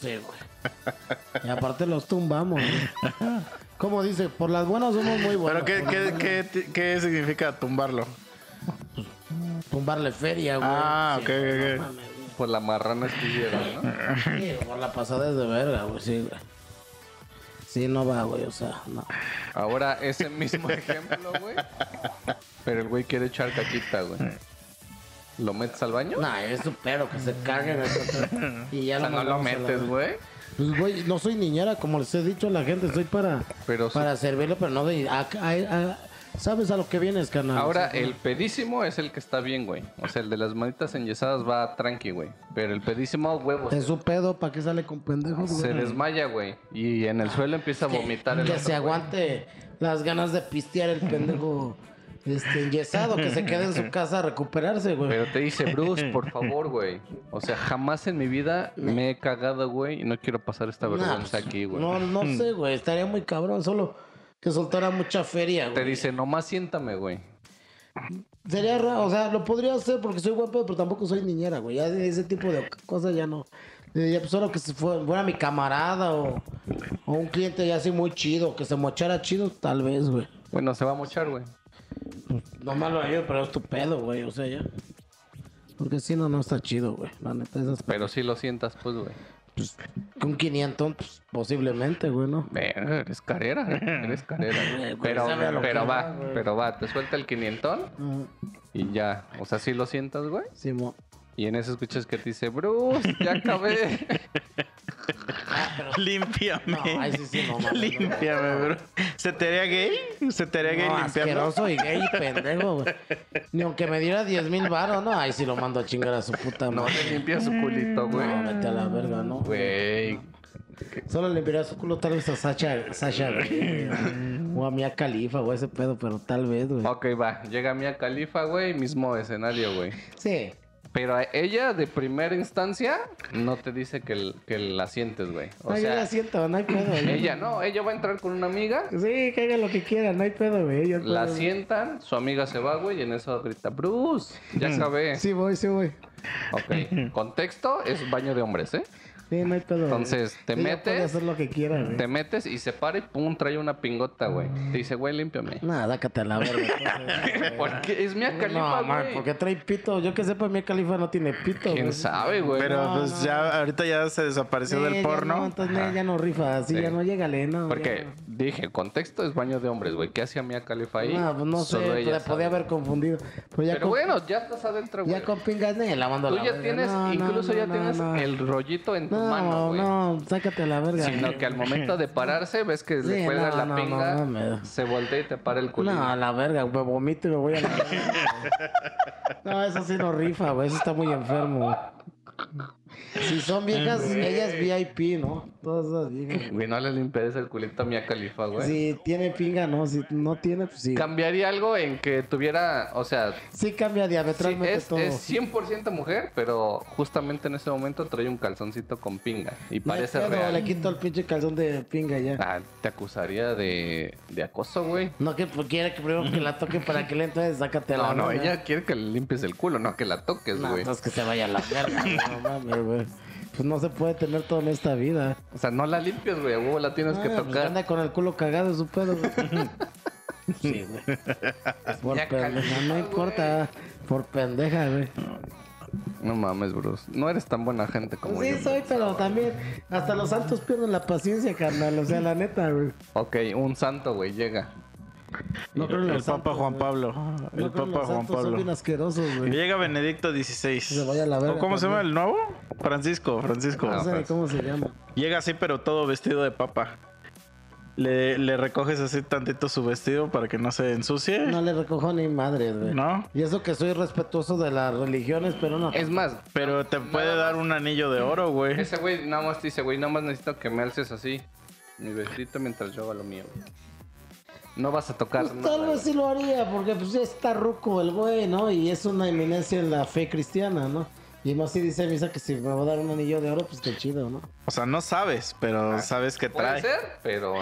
Sí, güey. Y aparte los tumbamos, güey. Como dice, por las buenas somos muy buenos. Pero ¿qué, por qué, qué, qué significa tumbarlo? Tumbarle feria, güey. Ah, Sí, ok, ok. no mames, güey. Pues la marrana estuvieron, ¿no? Sí, por la pasada es de verga, güey, sí, güey. Sí, no va, güey, o sea, no. Ahora, ese mismo ejemplo, güey. Pero el güey quiere echar caquita, güey. ¿Lo metes al baño? No, es su pedo, que se caguen. Y ya o sea, no lo metes, güey. Pues, güey, no soy niñera, como les he dicho a la gente, soy para, Pero sí. para servirle, pero no de... a- a- a- ¿Sabes a lo que vienes, canal? Ahora, el pedísimo es el que está bien, güey. O sea, el de las manitas enyesadas va tranqui, güey. Pero el pedísimo, huevos. Es su pedo, ¿para qué sale con pendejos, güey? Se desmaya, güey. Y en el suelo empieza a vomitar el Que otro, se güey. aguante las ganas de pistear el pendejo este, enyesado, que se quede en su casa a recuperarse, güey. Pero te dice, Bruce, por favor, güey. O sea, jamás en mi vida me he cagado, güey. Y no quiero pasar esta Nah, vergüenza pues, aquí, güey. No, no sé, güey. Estaría muy cabrón. Solo que soltara mucha feria, Te güey. dice, nomás siéntame, güey. Sería raro, o sea, lo podría hacer porque soy guapo, pero tampoco soy niñera, güey. Ya ese tipo de cosas ya no. Ya pues, solo que se fue- fuera mi camarada o, o un cliente ya así muy chido, que se mochara chido, tal vez, güey. Bueno, se va a mochar, güey. No malo a ellos, pero es tu pedo, güey. O sea, ya. Porque si no, no está chido, güey. La neta, esas Pero si lo sientas, pues, güey. Con 500, pues, posiblemente, güey, ¿no? Verga, Eres carera, ¿eh? eres carera. güey, Pero, pero va, pero va, te suelta el quinientón Ah, y ya. O sea, si lo sientas, güey. Simón. Y en eso escuchas que te dice, Bruce, ya acabé. Límpiame. No, ay, sí, sí, no, no. Límpiame, bro. ¿Se te haría gay? ¿Se te haría gay No, limpiarlo? asqueroso y gay pendejo, güey. Ni aunque me diera 10 mil baros, no. Ahí sí lo mando a chingar a su puta No madre. le limpia su culito, güey. No, vete a la verga, ¿no? Güey. Solo le limpiaría su culo tal vez a Sasha, Sasha güey. O a Mia Califa, o ese pedo, pero tal vez, güey. Ok, va. Llega Mia Califa, güey. Mismo escenario, güey. Sí. Pero ella, de primera instancia, no te dice que, la sientes, güey. O No, yo sea, la siento, no hay pedo. güey. ella no. Ella va a entrar con una amiga. Sí, que haga lo que quiera, no hay pedo, güey. Yo La puedo- sientan, su amiga se va, güey, y en eso grita, Bruce, ya acabé. Sí, voy, sí, voy. Ok, contexto es baño de hombres, ¿eh? Sí, no hay pedo. Entonces, te Ella Puede metes, hacer lo que quiera, güey. te metes y se para y pum, trae una pingota, güey. Te dice, güey, límpiame. Nada, dácate a la verga. Porque es Mia Califa, No, man, güey. porque trae pito. Yo que sepa, Mia Califa no tiene pito. ¿Quién güey. sabe, güey? Pero No, pues no. ya, ahorita ya se desapareció Sí, del porno. No, entonces ya no rifa, así Sí. ya no, llégale, no. Porque dije, contexto es baño de hombres, güey. ¿Qué hacía Mia Califa ahí? No, pues no sé, Solo le ella podía haber confundido. Pero ya Pero con, bueno, ya estás adentro, güey. ya con pingas, la mando Tú la ya tienes, incluso ya tienes el rollito en No, güey. no, sácate a la verga. Sino que al momento de pararse, ves que Sí, le cuelga no, la no, pinga, no, no, me- se voltea y te para el culito. No, a la verga, me vomito y me voy a la verga. No, eso sí no rifa, güey. Eso está muy enfermo. Si son viejas, ella es VIP, ¿no? Todas esas viejas. Güey, no le limpies el culito a Mia Califa, güey. Si tiene pinga, no. Si no tiene, pues sí. Cambiaría algo en que tuviera, o sea, Sí cambia sí, diametralmente es, todo. es 100% mujer, pero justamente en ese momento trae un calzoncito con pinga y No parece pedo, real. Le quito el pinche calzón de pinga ya. Ah, te acusaría de, de acoso, güey. No que pues, quiere que primero que la toque para que le entonces sácate a la No, no, ella quiere que le limpies el culo, no que la toques, No, güey. entonces que se vaya a la verga. No mames, güey. Pues no se puede tener todo en esta vida. O sea, no la limpies, güey, a huevo la tienes que Ah, pues tocar. anda con el culo cagado su pedo, güey. Sí, güey. Por pendeja, no güey. importa. Por pendeja, güey. No mames, Bruce. No eres tan buena gente como Pues yo. sí, soy, pero también hasta los santos pierden la paciencia, carnal. O sea, la neta, güey. Ok, un santo, güey, llega. No creo en El Papa santos, Juan. Pablo. No El Papa los Juan santos, Son bien Pablo. asquerosos, güey. Llega Benedicto XVI. Se vaya a la verga ¿O ¿Cómo se llama el nuevo? Francisco, Francisco. No sé ni cómo se llama. Llega así, pero todo vestido de papa. Le, le recoges así tantito su vestido para que no se ensucie. No le recojo ni madres, güey. ¿No? Y eso que soy respetuoso de las religiones, pero no. Es más, Pero te puede dar un anillo de oro, güey. ese güey nada más te dice, güey, nada más necesito que me alces así. Mi vestito mientras yo hago lo mío. No vas a tocar Pues nada, tal vez sí lo haría, porque pues ya está ruco el güey, ¿no? Y es una eminencia en la fe cristiana, ¿no? Y más si dice misa que si me va a dar un anillo de oro, pues qué chido, ¿no? O sea, no sabes, pero sabes que Puede trae. ser, pero...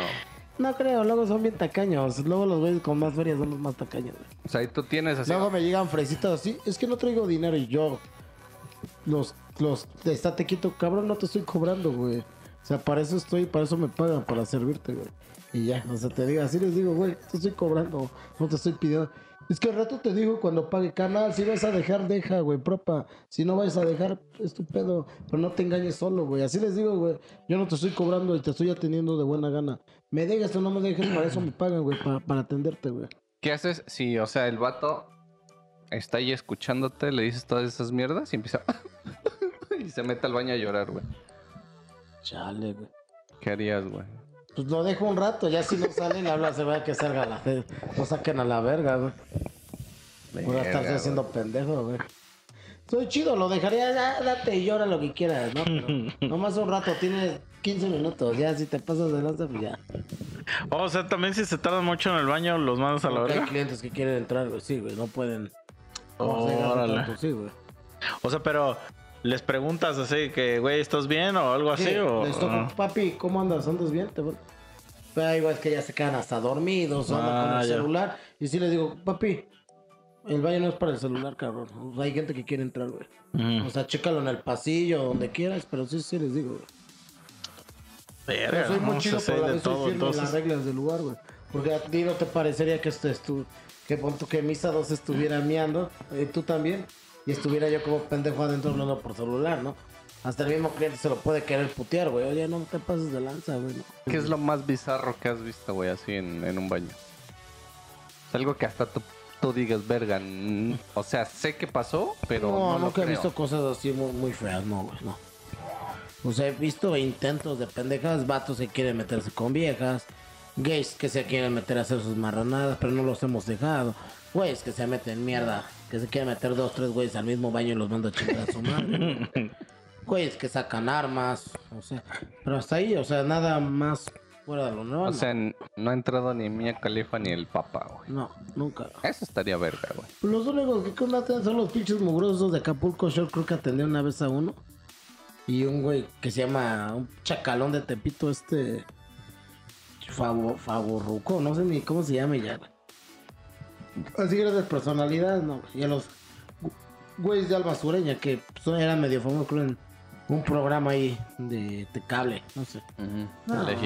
No creo, luego son bien tacaños. Luego los güeyes con más ferias son los más tacaños, güey. O sea, ahí tú tienes así... Luego me llegan fresitas así, es que no traigo dinero y yo. Los, los, estate quieto, cabrón, no te estoy cobrando, güey. O sea, para eso estoy, para eso me pagan, para servirte, güey. Y ya, o sea, te digo, así les digo, güey, te estoy cobrando, no te estoy pidiendo. Es que al rato te digo cuando pague canal, si vas a dejar, deja, güey, propa. Si no vas a dejar, es tu pedo. Pero no te engañes solo, güey. Así les digo, güey. Yo no te estoy cobrando y te estoy atendiendo de buena gana. Me dejas o no me dejes, para eso me pagan, güey, para, para atenderte, güey. ¿Qué haces si, o sea, el vato está ahí escuchándote, le dices todas esas mierdas y empieza... y se mete al baño a llorar, güey? Chale, güey. ¿Qué harías, güey? Pues lo dejo un rato, ya si no sale, le habla, se va a que salga la fe. Lo saquen a la verga, güey. Por estarse Verga, haciendo pendejo, güey. Soy chido, lo dejaría, ya, date y llora lo que quieras, ¿no? Pero nomás un rato, tienes 15 minutos, ya si te pasas de lanza, pues ya. O sea, también si se tardan mucho en el baño, los mandas a la Porque hay verga. clientes que quieren entrar, güey, sí, güey, no pueden. Órale. tanto, sí, güey. O sea, pero les preguntas así que, güey, ¿estás bien? o algo así. Sí, o, les toco, papi, ¿cómo andas? ¿Andas bien? Te Pero igual es que ya se quedan hasta dormidos, o andan con Ah, el ya. celular. Y sí les digo, papi, el baño no es para el celular, cabrón. O sea, hay gente que quiere entrar, güey. O sea, chécalo en el pasillo, donde quieras, pero sí, sí les digo, güey. Verga, soy muy chido, pero a soy todo, las reglas del lugar, güey. Porque a ti no te parecería que este estu que pon tú que Misa 2 estuviera miando, y tú también, y estuviera yo como pendejo adentro hablando por celular, ¿no? Hasta el mismo cliente se lo puede querer putear, güey. Oye, no te pases de lanza, güey. ¿Qué es lo más bizarro que has visto, güey, así en, en un baño? Algo que hasta tú, tú digas, verga. mm, O sea, sé que pasó, pero no, no, lo nunca he visto cosas así muy, muy feas, no, güey, no. O sea, he visto intentos de pendejas, vatos que quieren meterse con viejas, gays que se quieren meter a hacer sus marranadas, pero no los hemos dejado. Güeyes que se meten mierda, que se quieren meter dos, tres güeyes al mismo baño y los manda a chingar a su madre. Güeyes que sacan armas, o sea, pero hasta ahí, o sea, nada más fuera de lo normal. O sea, no ha entrado ni Mia Califa ni el Papa, güey. no, nunca. Eso estaría verga, güey. Los únicos que contratan son los pinches mugrosos de Acapulco Shore. Creo que atendí una vez a uno. Y un güey que se llama un chacalón de Tepito, este. Favo, Favorruco, no sé ni cómo se llama ya. güey. Así era de personalidad, no. Y a los güeyes de Alba Sureña que pues, eran medio famosos, creo, en un programa ahí de, de cable, no sé.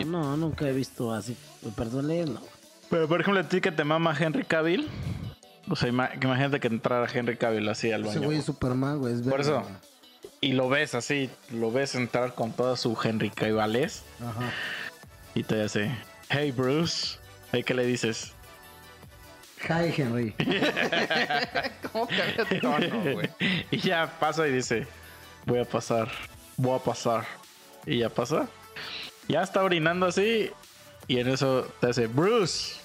No, nunca he visto así. personalidad, no. Pero por ejemplo, a ti que te mama Henry Cavill. O sea, ima- que imagínate que entrara Henry Cavill así al Ese baño. güey es Superman, güey. es Por eso. Y lo ves así, lo ves entrar con toda su Henry Cavillés. Ajá. Y te dice, hey Bruce. ¿Y qué le dices? Hi, Henry. ¿Cómo cambia tono, güey? y ya pasa y dice, voy a pasar, voy a pasar. Y ya pasa. Ya está orinando así. Y en eso te dice, Bruce.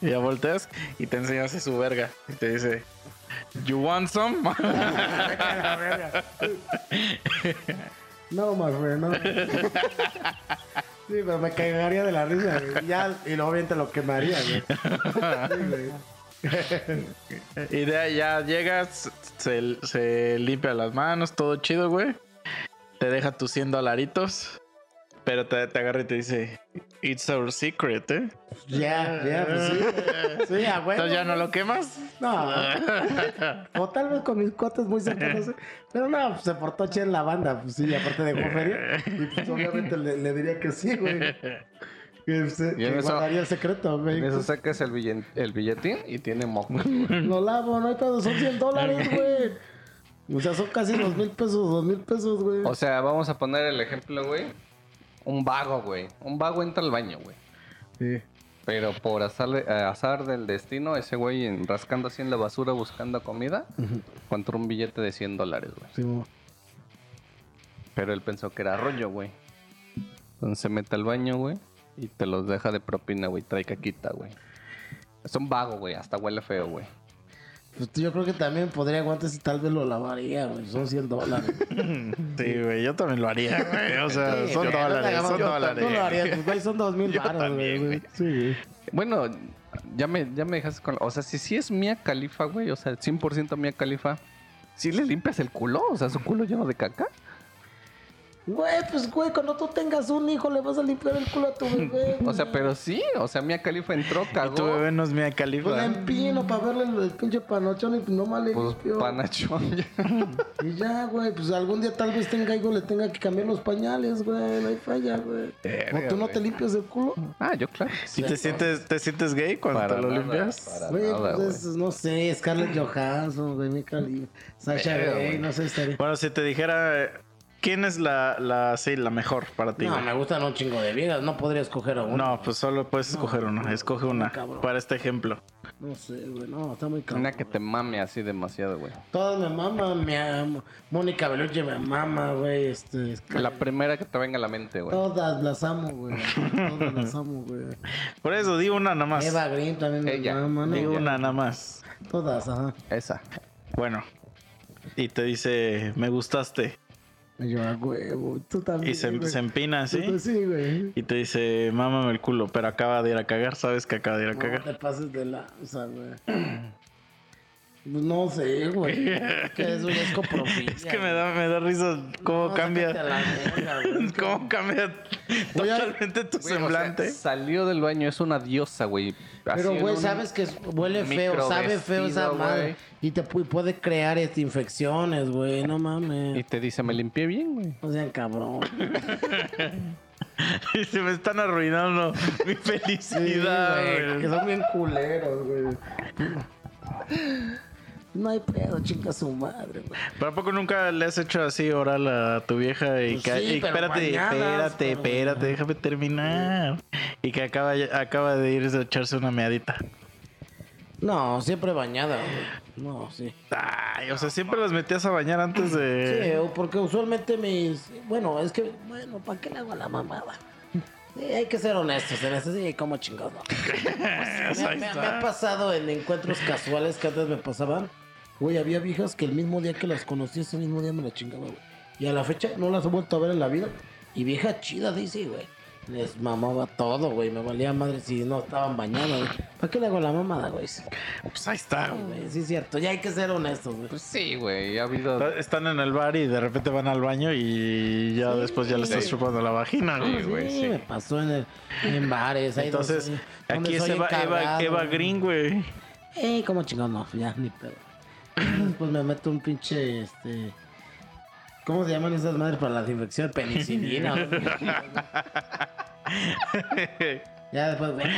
Y ya volteas y te enseñas así su verga. Y te dice, You want some? No, my friend, no. Sí, pero me cagaría de la risa, y luego obviamente lo quemaría, güey. Y de ahí ya llegas, se, se limpia las manos, todo chido, güey. Te deja tus 100 dolaritos. Pero te, te agarra y te dice, It's our secret, ¿eh? Ya, ya, pues sí. Sí, a huevo. Entonces ya no lo quemas. No. O tal vez con mis cuates muy cercanos. ¿eh? Pero no, pues se portó chido en la banda. Pues sí, aparte de feria. Y pues obviamente le, le diría que sí, güey. Que, se, Y en que eso- guardaría el secreto, güey. En eso sacas el, billen- el billetín y tiene moco. Lo lavo, no hay pedo, son 100 dólares, güey. O sea, son casi dos mil pesos, dos mil pesos, güey. O sea, vamos a poner el ejemplo, güey. Un vago, güey. Un vago entra al baño, güey. Sí. Pero por azar, eh, azar del destino, ese güey rascando así en la basura buscando comida, encontró un billete de 100 dólares, güey. Sí, mo. Pero él pensó que era rollo, güey. Entonces se mete al baño, güey, y te los deja de propina, güey. Trae caquita, güey. Es un vago, güey. Hasta huele feo, güey. Pues yo creo que también podría aguantar si tal vez lo lavaría, güey. Son 100 dólares. Sí, güey, yo también lo haría, güey. O sea, Sí, son güey, dólares, son yo dólares. Tú lo harías, pues, güey, son dos mil Yo baros, también, güey. Sí. Bueno, ya me, ya me dejaste con... O sea, si sí es Mía Califa, güey. O sea, 100% Mía Califa. ¿Sí le limpias el culo? O sea, su culo lleno de caca. Güey, pues, güey, cuando tú tengas un hijo le vas a limpiar el culo a tu bebé. O sea, pero sí, o sea, Mia Khalifa entró, Y tu cagó. bebé no es Mia Pues le Khalifa. empino para verle el, el pinche panochón y pues nomás le Pues limpio. panachón. ya. Y ya, güey, pues algún día tal vez tenga hijo le tenga que cambiar los pañales, güey. No hay falla, güey. ¿O tú no te limpias el culo? Ah, yo claro. ¿Y te sientes, te sientes gay cuando Para te lo nada, limpias? para Güey, nada, pues güey. es, no sé, Scarlett Johansson, güey, Mika Lee, Sasha Grey, no sé, estaría. Bueno, si te dijera, eh, ¿quién es la, la, sí, la mejor para ti? No, güey? me gustan un chingo de viejas, no podría escoger a una. No, pues solo puedes escoger una. Escoge una cabrón. para este ejemplo. No sé, güey, no, está muy cabrón. Una que te mame así demasiado, güey. Todas me maman, me amo. Mónica Bellucci me mama, güey, este... Scarlett- La primera que te venga a la mente, güey. Todas las amo, güey. Todas las amo, güey. Por eso, di una nada más. Eva Green también me mama, Di ¿no? una nada más. Todas, ajá. Esa. Bueno. Y te dice, me gustaste. Y yo, a huevo, tú también. Y se, güey. se empina así. Sí, güey. Y te dice, mámame el culo, pero acaba de ir a cagar. Sabes que acaba de ir a No cagar. te pases de lanza, güey. Pues no sé, güey. Es que es coprofilia. Es que me da, me da risa cómo No, cambia. la güey. ¿Cómo cambia a- totalmente tu Güey, o sea, semblante? salió del baño, es una diosa, güey. Pero, güey, un sabes que huele feo, sabe feo esa madre. Y te pu- puede crear este, infecciones, güey. No Y mames. te dice, me limpié bien, güey. No sean cabrón. Y se me están arruinando mi Sí, felicidad. güey. que son bien culeros, güey. No hay pedo, chinga su madre, güey. ¿Pero a poco nunca le has hecho así oral a tu vieja y Pues que sí, y pero espérate, espérate, pero- espérate, déjame terminar? Y que acaba, acaba de irse a echarse una meadita. No, siempre bañada, güey. No, sí. Ay, o sea, siempre las metías a bañar antes Sí, de. o porque usualmente mis... Bueno, es que... Bueno, ¿para qué le hago a la mamada? Sí, hay que ser honestos en eso. Sí, como chingados. no. Pues Me, me ha pasado en encuentros casuales que antes me pasaban. Güey, había viejas que el mismo día que las conocí, ese mismo día me la chingaba, güey. Y a la fecha no las he vuelto a ver en la vida. Y vieja chida, dice, güey. Les mamaba todo, güey. Me valía madre si no estaban bañadas, güey. ¿Para qué le hago la mamada, güey? Sí, Pues ahí está. güey. güey, sí es cierto. Ya hay que ser honestos, güey. Pues sí, güey. Ha habido. Están en el bar y de repente van al baño y ya después ya le estás Sí. chupando la vagina. güey. Sí, güey, sí. me pasó en, el, en bares. ahí Entonces, donde- donde aquí es Eva, Eva, Eva. Green, güey. Eh, como chingón, no, ya, ni pedo. Después me meto un pinche, este... ¿Cómo se llaman esas madres para la infección? Penicilina. ya después, ven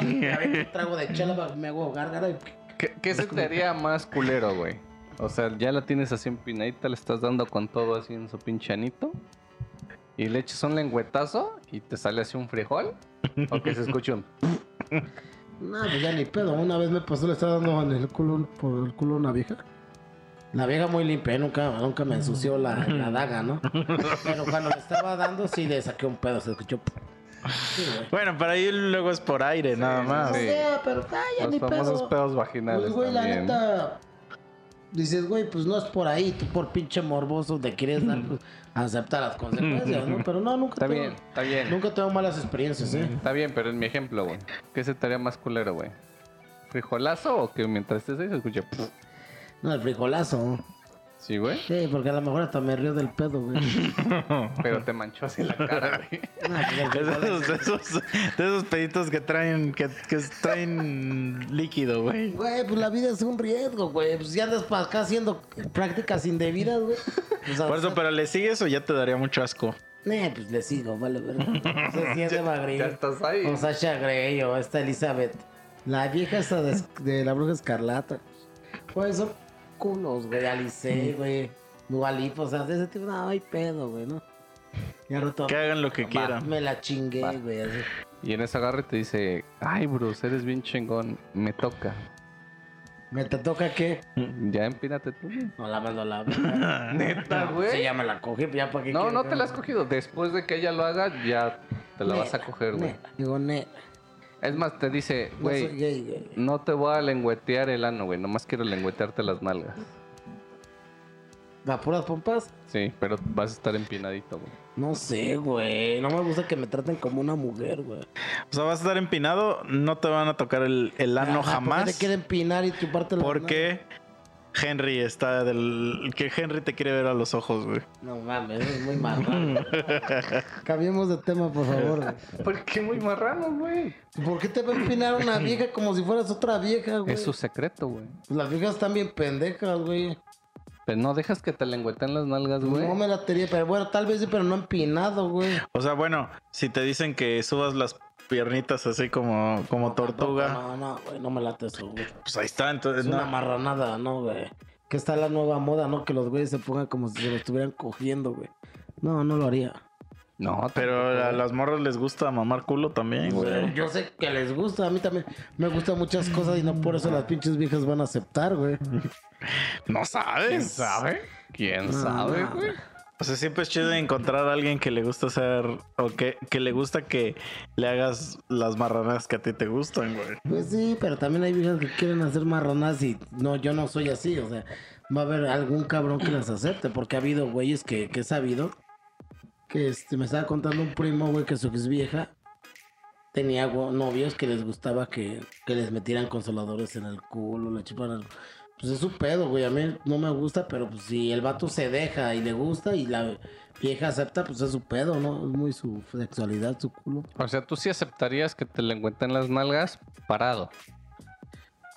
un trago de chela, me hago gárgara y... ¿Qué, qué se te haría más culero, güey? O sea, ya la tienes así empinadita, le estás dando con todo así en su pinche anito. Y le echas un lengüetazo y te sale así un frijol. O que se escuche un. No, pues ya ni pedo. Una vez me pasó, le estaba dando en el culo, por el culo a una vieja. La vieja muy limpia, ¿eh? nunca, nunca me ensució la, la daga, ¿no? Pero cuando le estaba dando, sí le saqué un pedo, se escuchó. Sí, güey. Bueno, para ahí luego es por aire, nada más. O sea, pero ah, ya Los ni famosos pedo. pedos vaginales Pues, güey, la también. neta. Dices, güey, pues no es por ahí, tú por pinche morboso te quieres dar, pues, acepta las consecuencias, ¿no? Pero no, nunca Está tengo- bien, está bien. Nunca tengo malas experiencias, ¿eh? Está bien, pero en mi ejemplo, güey. ¿Qué se te haría más culero, güey? ¿Frijolazo o que mientras estés ahí se escuche? No, el frijolazo. Sí, güey. Sí, porque a lo mejor hasta me río del pedo, güey. Pero te manchó así la cara, güey. No, Es de esos, de esos, de esos peditos que traen, que, que traen líquido, güey. Güey, pues la vida es un riesgo, güey. Pues si andas para acá haciendo prácticas indebidas, güey. Pues, Por eso, pero le sigues o ya te daría mucho asco. eh, pues le sigo, vale, ver. No sé si es Green. Ya estás ahí. O Sasha Grey o esta Elizabeth. La vieja esta de, de la bruja escarlata. Pues son culos, güey. Alice, güey. Dualipa, o sea, de ese tipo, no hay pedo, güey, ¿no? Ya roto. Que hagan lo que quieran. Me la chingué, Va. güey. así. Y en ese agarre te dice, ay, Bruce, eres bien chingón, me toca. ¿Me te toca qué? Ya empínate tú. No la mando la. Neta, güey. Sí, ya me la cogí, ya para qué No, no que te la has cogido. Después de que ella lo haga, ya te la vas a coger, güey. Digo, neta. Es más, te dice, No güey, gay, güey. no te voy a lengüetear el ano, güey. Nomás quiero lengüetearte las nalgas. ¿Va puras pompas? Sí, pero vas a estar empinadito, güey. No sé, güey. No me gusta que me traten como una mujer, güey. O sea, vas a estar empinado, no te van a tocar el, el ano Ajá, ¿por qué jamás. te quieren pinar y chuparte la Porque Henry está del. Que Henry te quiere ver a los ojos, güey. No mames, es muy marrano. Cambiemos de tema, por favor. güey. ¿Por qué muy marrano, güey? ¿Por qué te va a empinar una vieja como si fueras otra vieja, güey? Es su secreto, güey. Las viejas están bien pendejas, güey. Pero no dejas que te lengüeten las nalgas, güey. No me la tería, pero bueno, tal vez sí, pero no empinado, güey. O sea, bueno, si te dicen que subas las piernitas así como, como tortuga, No, no, güey, no me late eso, güey. pues ahí está. Entonces, Es una marranada, ¿no, güey? Que está la nueva moda, ¿no? Que los güeyes se pongan como si se lo estuvieran cogiendo, güey. No, no lo haría. No, Pero a las morras les gusta mamar culo también, güey. Yo sé que les gusta, a mí también me gustan muchas cosas y no por eso las pinches viejas van a aceptar, güey. No sabes. ¿Quién sabe? ¿Quién No, sabe, no, güey? O sea, siempre es chido encontrar a alguien que le gusta hacer o que, que le gusta que le hagas las marranas que a ti te gustan, güey. Pues sí, pero también hay viejas que quieren hacer marronas y no, yo no soy así, o sea, va a haber algún cabrón que las acepte, porque ha habido güeyes que, que he sabido que este, me estaba contando un primo, güey, que su ex vieja tenía novios que les gustaba que, que les metieran consoladores en el culo, le chuparan. Pues es su pedo, güey. A mí no me gusta, pero pues si el vato se deja y le gusta y la vieja acepta, pues es su pedo, ¿no? Es muy su sexualidad, su culo. O sea, tú sí aceptarías que te lengüeten las nalgas parado.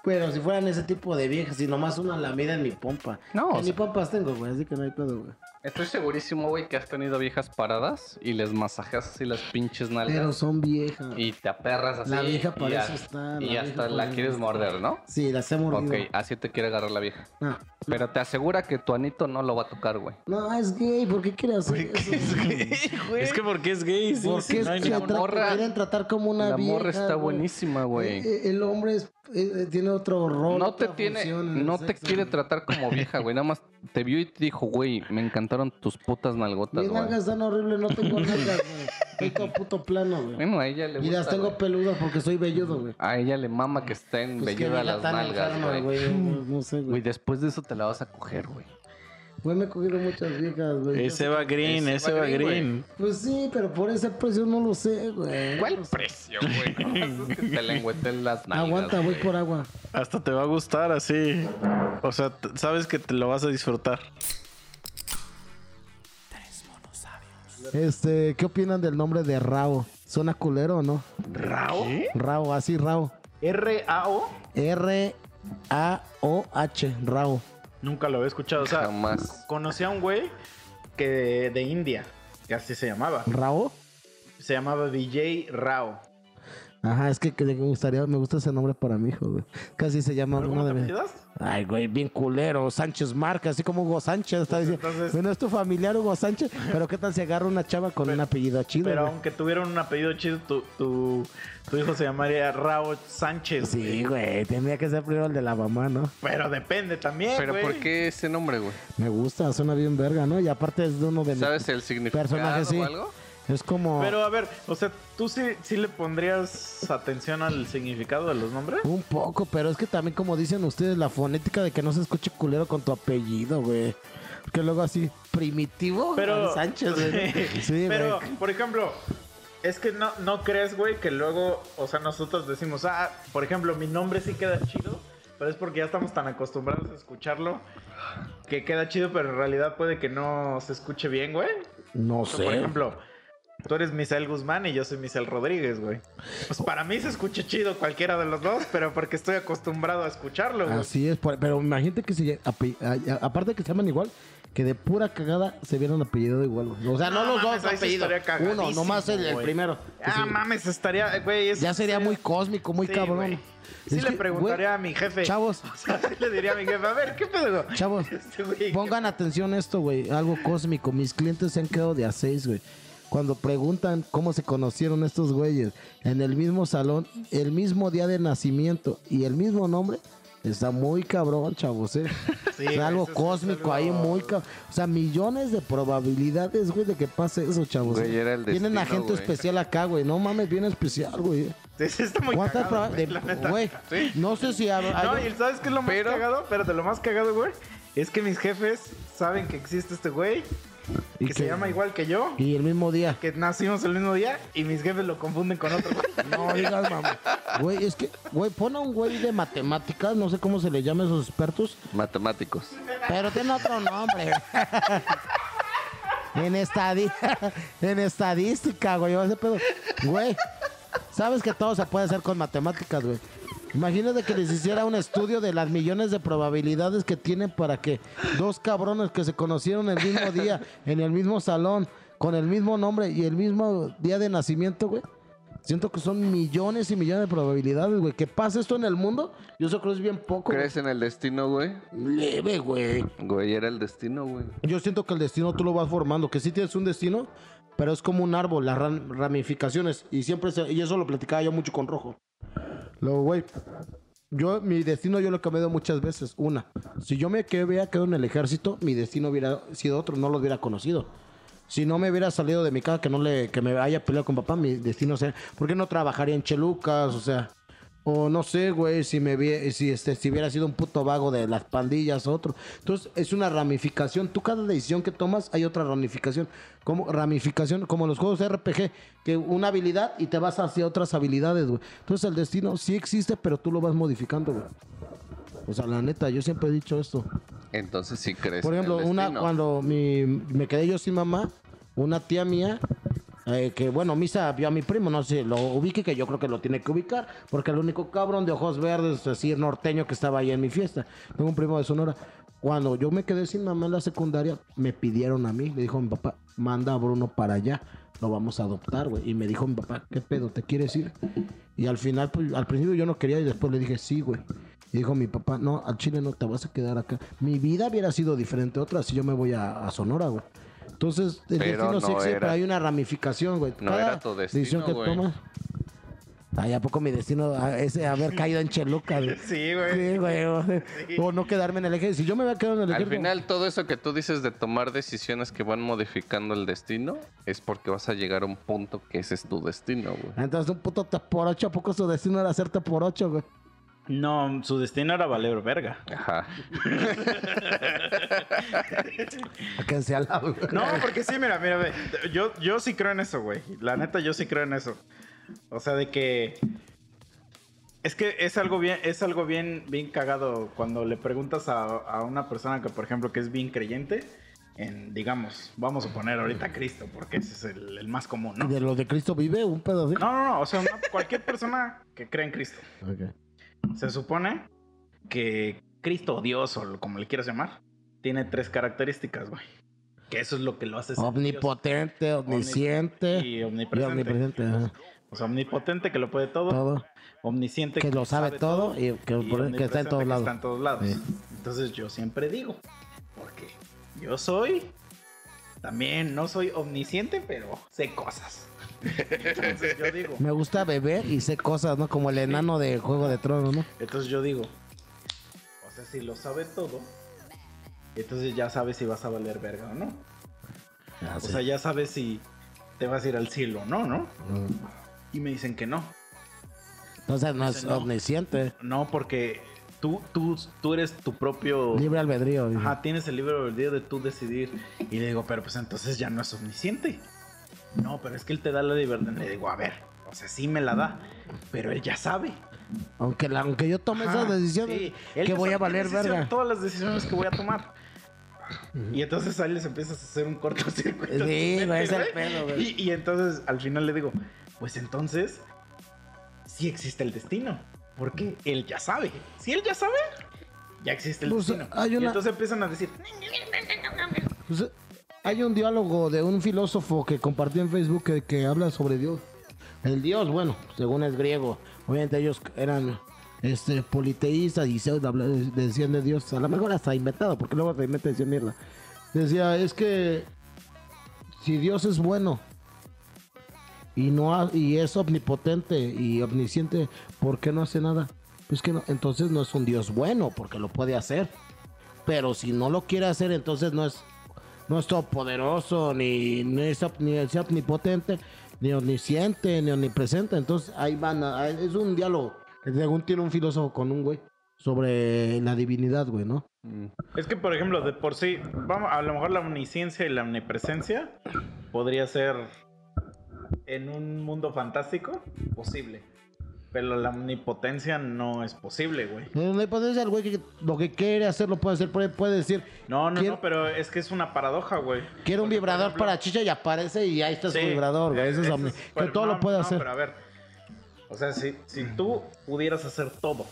Pero si fueran ese tipo de viejas y nomás una lamida en mi pompa. No, o ni sea- pompas tengo, güey, así que no hay pedo, güey. Estoy segurísimo, güey, que has tenido viejas paradas y les masajeas así las pinches nalgas. Pero son viejas. Y te aperras así. La vieja y para ya- eso está, la Y hasta la quieres está. morder, ¿no? Sí, las he mordido. Ok, así te quiere agarrar la vieja. No, Pero te asegura que tu anito no lo va a tocar, güey. no, es gay, ¿por qué quiere hacer eso? Es que porque es gay, sí. ¿Por sí, qué no es- ningún- tra- morra- quieren tratar como una la vieja? morra está güey? buenísima, güey. Eh, eh, El hombre es- eh, eh, tiene otro rol. No te tiene, no te sexo, quiere güey. tratar como vieja, güey. Nada más te vio y te dijo, güey, me encantaron tus putas nalgotas, Mis güey. nalgas están horribles, no tengo nalgas, güey. Todo puto plano, güey. Bueno, a ella le Y gusta, las tengo güey. peludas porque soy velludo, güey. A ella le mama que estén Pues velludas las nalgas, güey. No, no sé, Güey, güey. después de eso te la vas a coger, güey. Güey, me he cogido muchas viejas, güey. Es Eva Green, Es es Eva Eva Green. Pues sí, pero por ese precio no lo sé, güey. ¿Cuál precio, güey? Es que te lengüeten las nalgas, Aguanta, voy por agua. Hasta te va a gustar así. O sea, sabes que te lo vas a disfrutar. Este, ¿qué opinan del nombre de Rao? ¿Suena culero o no? ¿Rao? Rao, así Rao. ¿R-A-O? R-A-O-H, Rao. Nunca lo había escuchado. O sea, Jamás. conocí a un güey que de India, que así se llamaba. ¿Rao? Se llamaba Vijay Rao. Ajá, es que, que me gustaría, me gusta ese nombre para mi hijo, güey. Casi se llama ¿Cómo uno te de mis. Ay, güey, bien culero. Sánchez Marca, así como Hugo Sánchez. Está diciendo. entonces- Bueno, es tu familiar Hugo Sánchez. Pero ¿qué tal si agarra una chava con un apellido chido? Pero güey? aunque tuvieran un apellido chido, tu, tu, tu hijo se llamaría Rao Sánchez. Sí, güey, tenía que ser primero el de la mamá, ¿no? Pero depende también, ¿Pero güey. por qué ese nombre, güey? Me gusta, suena bien verga, ¿no? Y aparte es de uno de mis ¿Sabes el significado personajes, sí. o algo? Es como Pero a ver, o sea, ¿tú sí, sí le pondrías atención al significado de los nombres? un poco, pero es que también como dicen ustedes, la fonética de que no se escuche culero con tu apellido, güey. Que luego así, primitivo Pero. Sánchez, güey. Sí, pero, güey. por ejemplo, es que no, no crees, güey, que luego, o sea, nosotros decimos, ah, por ejemplo, mi nombre sí queda chido, pero es porque ya estamos tan acostumbrados a escucharlo que queda chido, pero en realidad puede que no se escuche bien, güey. No O sea, Por sé. ejemplo, tú eres Misael Guzmán y yo soy Misael Rodríguez, güey. Pues para mí se escucha chido cualquiera de los dos, pero porque estoy acostumbrado a escucharlo, güey. Así es, pero imagínate que se aparte de que se llaman igual, que de pura cagada se vieron apellido igual, güey. O sea, no, No los mames, dos apellidos. Uno, nomás el, el primero. Ah, sí. mames, estaría, güey. Ya sería muy cósmico, muy Sí, cabrón. güey. Sí Es le que, preguntaría güey, a mi jefe. Chavos, O sea, sí le diría a mi jefe, a ver, ¿qué pedo? chavos, Este güey, Pongan atención a esto, güey. Algo cósmico. Mis clientes se han quedado de a seis, güey. Cuando preguntan cómo se conocieron estos güeyes en el mismo salón, el mismo día de nacimiento y el mismo nombre, está muy cabrón, chavos, ¿eh? Sí, es algo es cósmico ahí, muy cabrón. O sea, millones de probabilidades, güey, de que pase eso, chavos. Güey, ¿eh? era el Tienen destino, agente güey. especial acá, güey. No mames, bien especial, güey. Sí, sí, está muy ¿Cuántas cagado, güey, de- la neta. Güey, Sí. no sé si... hay- No, hay- y ¿sabes qué es lo más Pero- cagado? Espérate, lo más cagado, güey, es que mis jefes saben que existe este güey que, Y se que- llama igual que yo, Y el mismo día. que nacimos el mismo día y mis jefes lo confunden con otro. No digas, mamá. Güey, es que, güey, pon a un güey de matemáticas, no sé cómo se le llama a esos expertos, Matemáticos. pero tiene otro nombre. en, estadi en estadística, güey, ese pedo. Güey, sabes que todo se puede hacer con matemáticas, güey. Imagínate que les hiciera un estudio de las millones de probabilidades que tienen para que dos cabrones que se conocieron el mismo día, en el mismo salón, con el mismo nombre y el mismo día de nacimiento, güey. Siento que son millones y millones de probabilidades, güey. Que pase esto en el mundo, yo eso creo que es bien poco. ¿Crees en el destino, güey? Leve, güey. Güey, era el destino, güey. Yo siento que el destino tú lo vas formando, que sí tienes un destino, pero es como un árbol, las ram- ramificaciones. Y siempre, se- y eso lo platicaba yo mucho con Rojo. Luego, güey, yo, mi destino yo lo he cambiado muchas veces. Una, si yo me que- hubiera quedado en el ejército, mi destino hubiera sido otro, no lo hubiera conocido. Si no me hubiera salido de mi casa, que no le, que me haya peleado con papá, mi destino sería, ¿por qué no trabajaría en Chelucas? O sea, o no sé, güey, si me vi- si este, si hubiera sido un puto vago de las pandillas o otro. Entonces, es una ramificación. Tú cada decisión que tomas hay otra ramificación. Como ramificación, como los juegos de RPG, que una habilidad y te vas hacia otras habilidades, güey. Entonces, el destino sí existe, pero tú lo vas modificando, güey. O sea, la neta, yo siempre he dicho esto. Entonces sí crees Por en ejemplo, el una cuando mi, me quedé yo sin mamá, una tía mía, eh, que bueno, Misa vio a mi primo, no sé, lo ubique, que yo creo que lo tiene que ubicar, porque el único cabrón de ojos verdes, así norteño que estaba ahí en mi fiesta. Tengo un primo de Sonora. Cuando yo me quedé sin mamá en la secundaria, me pidieron a mí, le dijo mi papá, manda a Bruno para allá, lo vamos a adoptar, güey. Y me dijo mi papá, ¿qué pedo? ¿Te quieres ir? Y al final, pues, al principio yo no quería y después le dije, sí, güey. Y dijo mi papá, no, al Chile no te vas a quedar acá. Mi vida hubiera sido diferente a otra si yo me voy a, a Sonora, güey. Entonces, el Pero destino sí no existe, era- pero hay una ramificación, güey. no era tu destino, decisión que güey. tomas. Ay, ¿a poco mi destino es haber caído en Cheluca, güey? Sí, güey. Sí, güey. O, o no quedarme en el ejército. Si yo me había quedado en el Al ejército. final, todo eso que tú dices de tomar decisiones que van modificando el destino es porque vas a llegar a un punto que ese es tu destino, güey. Entonces, un puto te por ocho, ¿a poco su destino era hacerte por ocho, güey? No, su destino era valer verga. Ajá. Güey. No, porque sí, mira, mira, ve, yo, yo sí creo en eso, güey. La neta, yo sí creo en eso. O sea, de que. Es que es algo bien, es algo bien, bien cagado cuando le preguntas a, a una persona que, por ejemplo, que es bien creyente, en, digamos, vamos a poner ahorita a Cristo, porque ese es el, el más común, ¿no? De lo de Cristo vive, un pedo así. No, no, no, o sea, una- cualquier persona que cree en Cristo. Ok. Se supone que Cristo o Dios, o como le quieras llamar, tiene tres características, güey. Que eso es lo que lo hace Dios. Omnipotente, omnisciente y y omnipresente. omnipresente. ajá. O sea, omnipotente que lo puede todo, Todo. omnisciente Que lo sabe todo y que- y por- que está en omnipresente todos que lados. está en todos lados. Sí. Entonces yo siempre digo, porque yo soy, también no soy omnisciente, pero sé cosas. Entonces yo digo, Me gusta beber y sé cosas, ¿no? Como el enano de Juego de Tronos, ¿no? entonces yo digo, o sea, si lo sabe todo, entonces ya sabes si vas a valer verga o no. Ah, O sí. sea, ya sabes si te vas a ir al cielo o no, ¿no? Mm. Y me dicen que no. Entonces no es No. omnisciente. No, porque tú, tú, tú eres tu propio... Libre albedrío. Ajá, tienes el libre albedrío de tú decidir. Y le digo, pero pues entonces ya no es omnisciente. No, pero es que él te da la libertad. Le digo, a ver, o sea, sí me la da, pero él ya sabe. Aunque, la- aunque yo tome Ajá, esas decisiones, sí, él que voy a valer decisión- verga. Todas las decisiones que voy a tomar. Y entonces ahí les empiezas a hacer un cortocircuito. Sí, güey, es el pedo, güey. Y, y entonces al final le digo, pues entonces sí existe el destino. Porque él ya sabe. Si él ya sabe, ya existe el Pues, destino. hay Y una- entonces empiezan a decir, Pues, hay un diálogo de un filósofo que compartí en Facebook que, habla sobre Dios. El Dios, bueno, según es griego. Obviamente ellos eran este, politeístas y habla- decían de Dios. A lo mejor hasta inventado, porque luego se inventa decía mierda. Decía, es que si Dios es bueno y no ha- y es omnipotente y omnisciente, ¿por qué no hace nada? Pues que entonces no es un Dios bueno, porque lo puede hacer. Pero si no lo quiere hacer, entonces no es no es todopoderoso, ni, ni, es, ni es omnipotente, ni omnisciente, ni omnipresente. Entonces ahí van, a- es un diálogo. que Según tiene un filósofo con un güey. sobre la divinidad, güey, ¿no? Es que, por ejemplo, de por sí, vamos, a lo mejor la omnisciencia y la omnipresencia podría ser en un mundo fantástico posible. Pero la omnipotencia no es posible, güey. No hay potencia, el güey que lo que quiere hacer lo puede hacer, puede, puede decir, No, no, Quiero- no, pero es que es una paradoja, güey. quiero un vibrador ejemplo, para chicha y aparece y ahí está sí, su vibrador, güey. Eso es es- que todo no, lo puede no, hacer. Pero a ver, o sea, si, si tú pudieras hacer todo,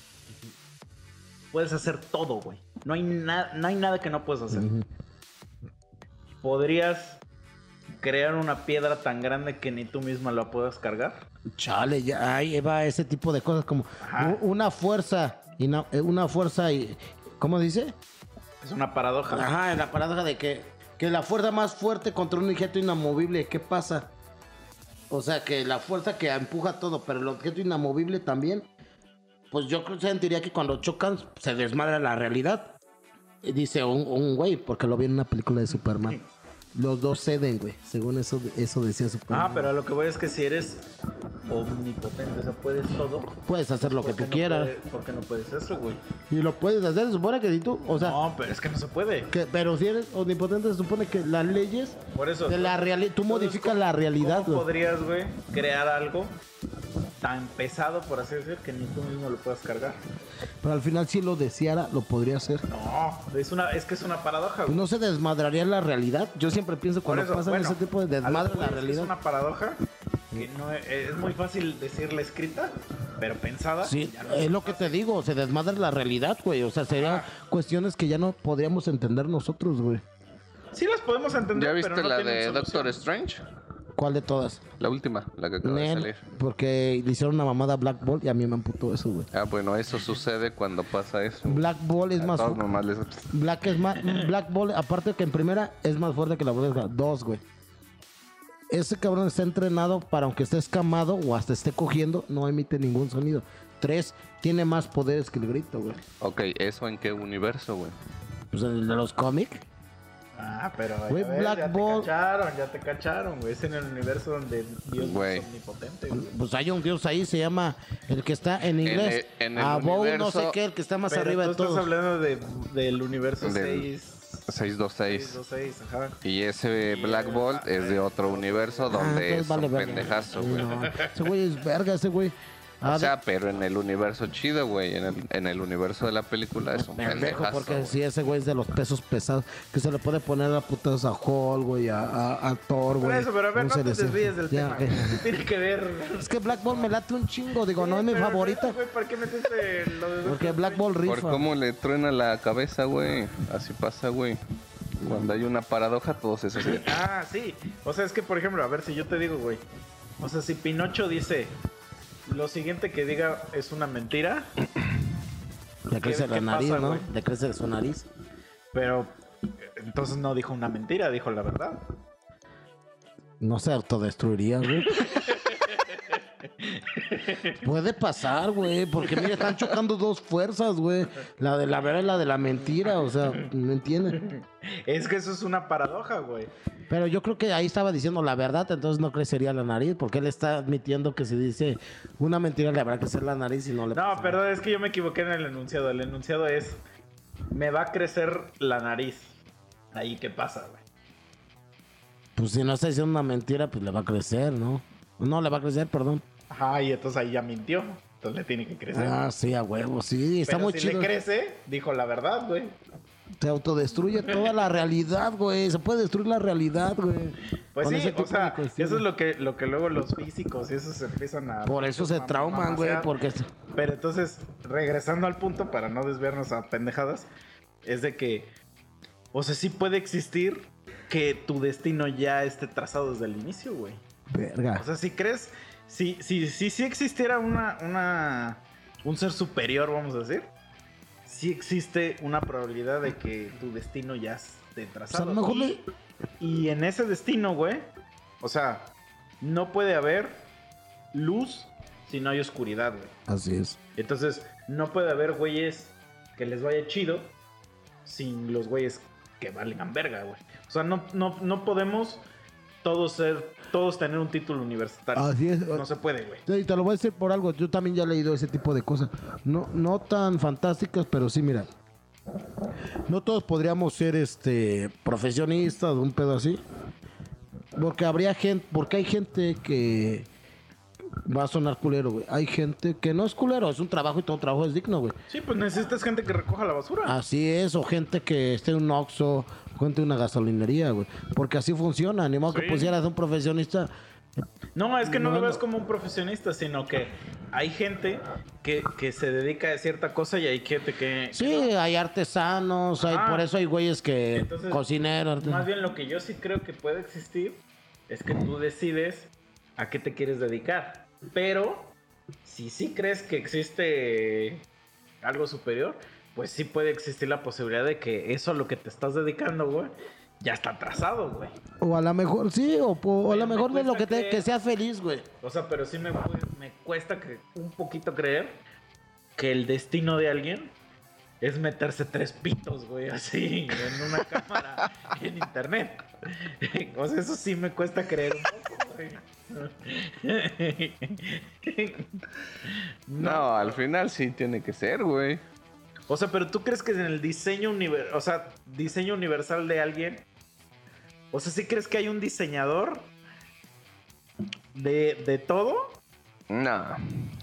puedes hacer todo, güey. No hay, na- no hay nada que no puedes hacer. ¿Podrías crear una piedra tan grande que ni tú misma la puedas cargar? Chale, ya ahí va ese tipo de cosas como Ajá. una fuerza, y no- eh, una fuerza, y, ¿cómo dice? Es una paradoja. Ajá, la paradoja de que, que la fuerza más fuerte contra un objeto inamovible, ¿qué pasa? O sea, que la fuerza que empuja todo, pero el objeto inamovible también, pues yo creo- sentiría que cuando chocan se desmadra la realidad. Y Dice un, un güey, porque lo vi en una película de Superman. Los dos ceden, güey. Según eso, eso decía Superman. Ah, pero a lo que voy es que si eres omnipotente, o sea, puedes todo. Puedes hacer lo que ¿por qué tú no quieras. puedes- ¿Por qué no puedes eso, güey? Y lo puedes hacer, se supone que si tú, o sea, No, pero es que no se puede. que, pero si eres omnipotente, se supone que las leyes Por eso. de la realidad, tú modificas ¿cómo- la realidad, ¿Cómo podrías, güey, crear algo tan pesado, por así decir, que ni tú mismo lo puedas cargar? Pero al final, si lo deseara, lo podría hacer. No, es, una, es que es una paradoja, Pues güey. no se desmadraría la realidad. Yo siempre pienso cuando eso, pasan bueno, ese tipo de desmadre la realidad. Es una paradoja que no es, es muy fácil decirla escrita, pero pensada. Sí, ya no es lo que te digo, se desmadra la realidad, güey. O sea, serían cuestiones que ya no podríamos entender nosotros, güey. Sí las podemos entender, ¿Ya viste pero no la de solución. Doctor Strange? ¿Cuál de todas? La última, la que acaba de salir. porque le hicieron una mamada a Black Ball y a mí me amputó eso, güey. Ah, bueno, eso sucede cuando pasa eso. Black Ball es A más todos fu- nomás les- Black es más Black Ball, aparte que en primera es más fuerte que la Bundesliga. Dos, güey. Ese cabrón está entrenado para aunque esté escamado o hasta esté cogiendo, no emite ningún sonido. Tres, tiene más poderes que el grito, güey. Ok, ¿eso en qué universo, güey? Pues el de los cómics. Ah, pero Güey, ver, Black ya Ball- te cacharon, ya te cacharon, güey. Es en el universo donde Dios Güey. es omnipotente, güey. Pues hay un dios ahí, se llama el que está en inglés. e- en el Above, no sé universo- qué, el que está más Pero arriba tú de estás todos. hablando de, del universo Del 6... 626. 626, ajá. Y ese Black Bolt es de otro universo Ah, donde entonces es vale un pendejazo, güey. No, ese güey es verga, ese güey. Ah, O sea, pero en el universo chido, güey. En el, en el universo de la película es un Pendejo, porque güey. si ese güey es de los pesos pesados, que se le puede poner a putas a Hulk, güey, a, a, a Thor, Por güey. eso, pero a ver, no te desvíes del Ya, tema. Tiene que ver... Es que Black Ball me late un chingo, digo, no es mi favorita. güey, ¿Por qué metiste lo de Porque Black Ball Por rifa. cómo le truena la cabeza, güey. Así pasa, güey. Cuando hay una paradoja, todos es así. Ah, sí. O sea, es que, por ejemplo, a ver si yo te digo, güey. O sea, si Pinocho dice lo siguiente que diga es una mentira, Le crece ¿Qué- la nariz, pasa, ¿no? Le crece su nariz. pero entonces no dijo una mentira, dijo la verdad. No se autodestruiría, güey. Puede pasar, güey, porque mira, están chocando dos fuerzas, güey. La de la verdad y la de la mentira, o sea, ¿me entiendes? Es que eso es una paradoja, güey. Pero yo creo que ahí estaba diciendo la verdad, entonces no crecería la nariz, porque él está admitiendo que si dice una mentira le habrá que crecer la nariz y no le No, pasa perdón, es que yo me equivoqué en el enunciado. El enunciado es me va a crecer la nariz. Ahí, ¿qué pasa, güey? Pues si no está diciendo una mentira, pues le va a crecer, ¿no? No, le va a crecer, perdón. Ajá, y entonces ahí ya mintió. Entonces le tiene que crecer. Ah, sí, a huevo, sí, está Pero muy si chido. le crece, dijo la verdad, güey. Se autodestruye toda la realidad, güey. Se puede destruir la realidad, güey. Pues Con sí, o sea, eso es lo que, lo que luego los físicos y eso se empiezan a... Por eso se trauman, güey, porque... Pero entonces, regresando al punto, para no desviarnos a pendejadas, es de que, o sea, sí puede existir que tu destino ya esté trazado desde el inicio, güey. Verga. O sea, si crees, si, si, si, si existiera una, una, un ser superior, vamos a decir, sí existe una probabilidad de que tu destino ya esté trazado. y, y en ese destino, güey, o sea, no puede haber luz si no hay oscuridad, güey. Así es. Entonces, no puede haber güeyes que les vaya chido sin los güeyes que valgan verga, güey. O sea, no, no, no podemos todos ser, todos tener un título universitario. Así es. No se puede, güey. Sí, te lo voy a decir por algo. Yo también ya he leído ese tipo de cosas. No, no tan fantásticas, pero sí, mira. No todos podríamos ser este profesionistas un pedo así. Porque habría gente, porque hay gente que va a sonar culero, güey. Hay gente que no es culero, es un trabajo y todo trabajo es digno, güey. Sí, pues necesitas gente que recoja la basura. Así es, o gente que esté en un Oxxo, gente en una gasolinería, güey. Porque así funciona, ni modo que Sí. pusieras a un profesionista. No, es que no, No, lo ves como un profesionista, sino que hay gente que, que se dedica a cierta cosa y hay gente que... Sí, hay artesanos, hay, Ah. por eso hay güeyes que Entonces, cocineros. Más bien lo que yo sí creo que puede existir es que tú decides a qué te quieres dedicar. Pero si sí crees que existe algo superior, pues sí puede existir la posibilidad de que eso a lo que te estás dedicando, güey, ya está atrasado, güey. O a lo mejor, sí, o, po- o a lo me mejor de lo que, te, creer. que seas feliz, güey. O sea, pero sí me, me cuesta que, un poquito creer que el destino de alguien es meterse tres pitos, güey, así, en una cámara en internet. O sea, eso sí me cuesta creer un poco, güey. No, al final sí tiene que ser, güey. O sea, pero tú crees que en el diseño universal, o sea, diseño universal de alguien, o sea, ¿sí crees que hay un diseñador de, de todo? No.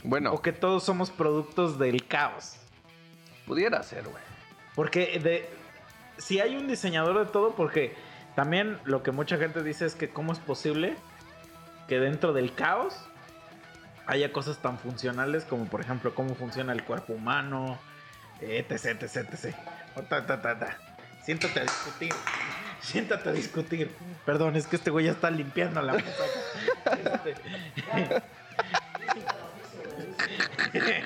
Bueno, ¿O que todos somos productos del caos? pudiera ser, güey. Porque de, si hay un diseñador de todo, porque también lo que mucha gente dice es que cómo es posible que dentro del caos haya cosas tan funcionales como por ejemplo cómo funciona el cuerpo humano, etc, etc, etc. Ta, ta, ta, ta. Siéntate a discutir. Siéntate a discutir. Perdón, es que este güey ya está limpiando la mesa. Este.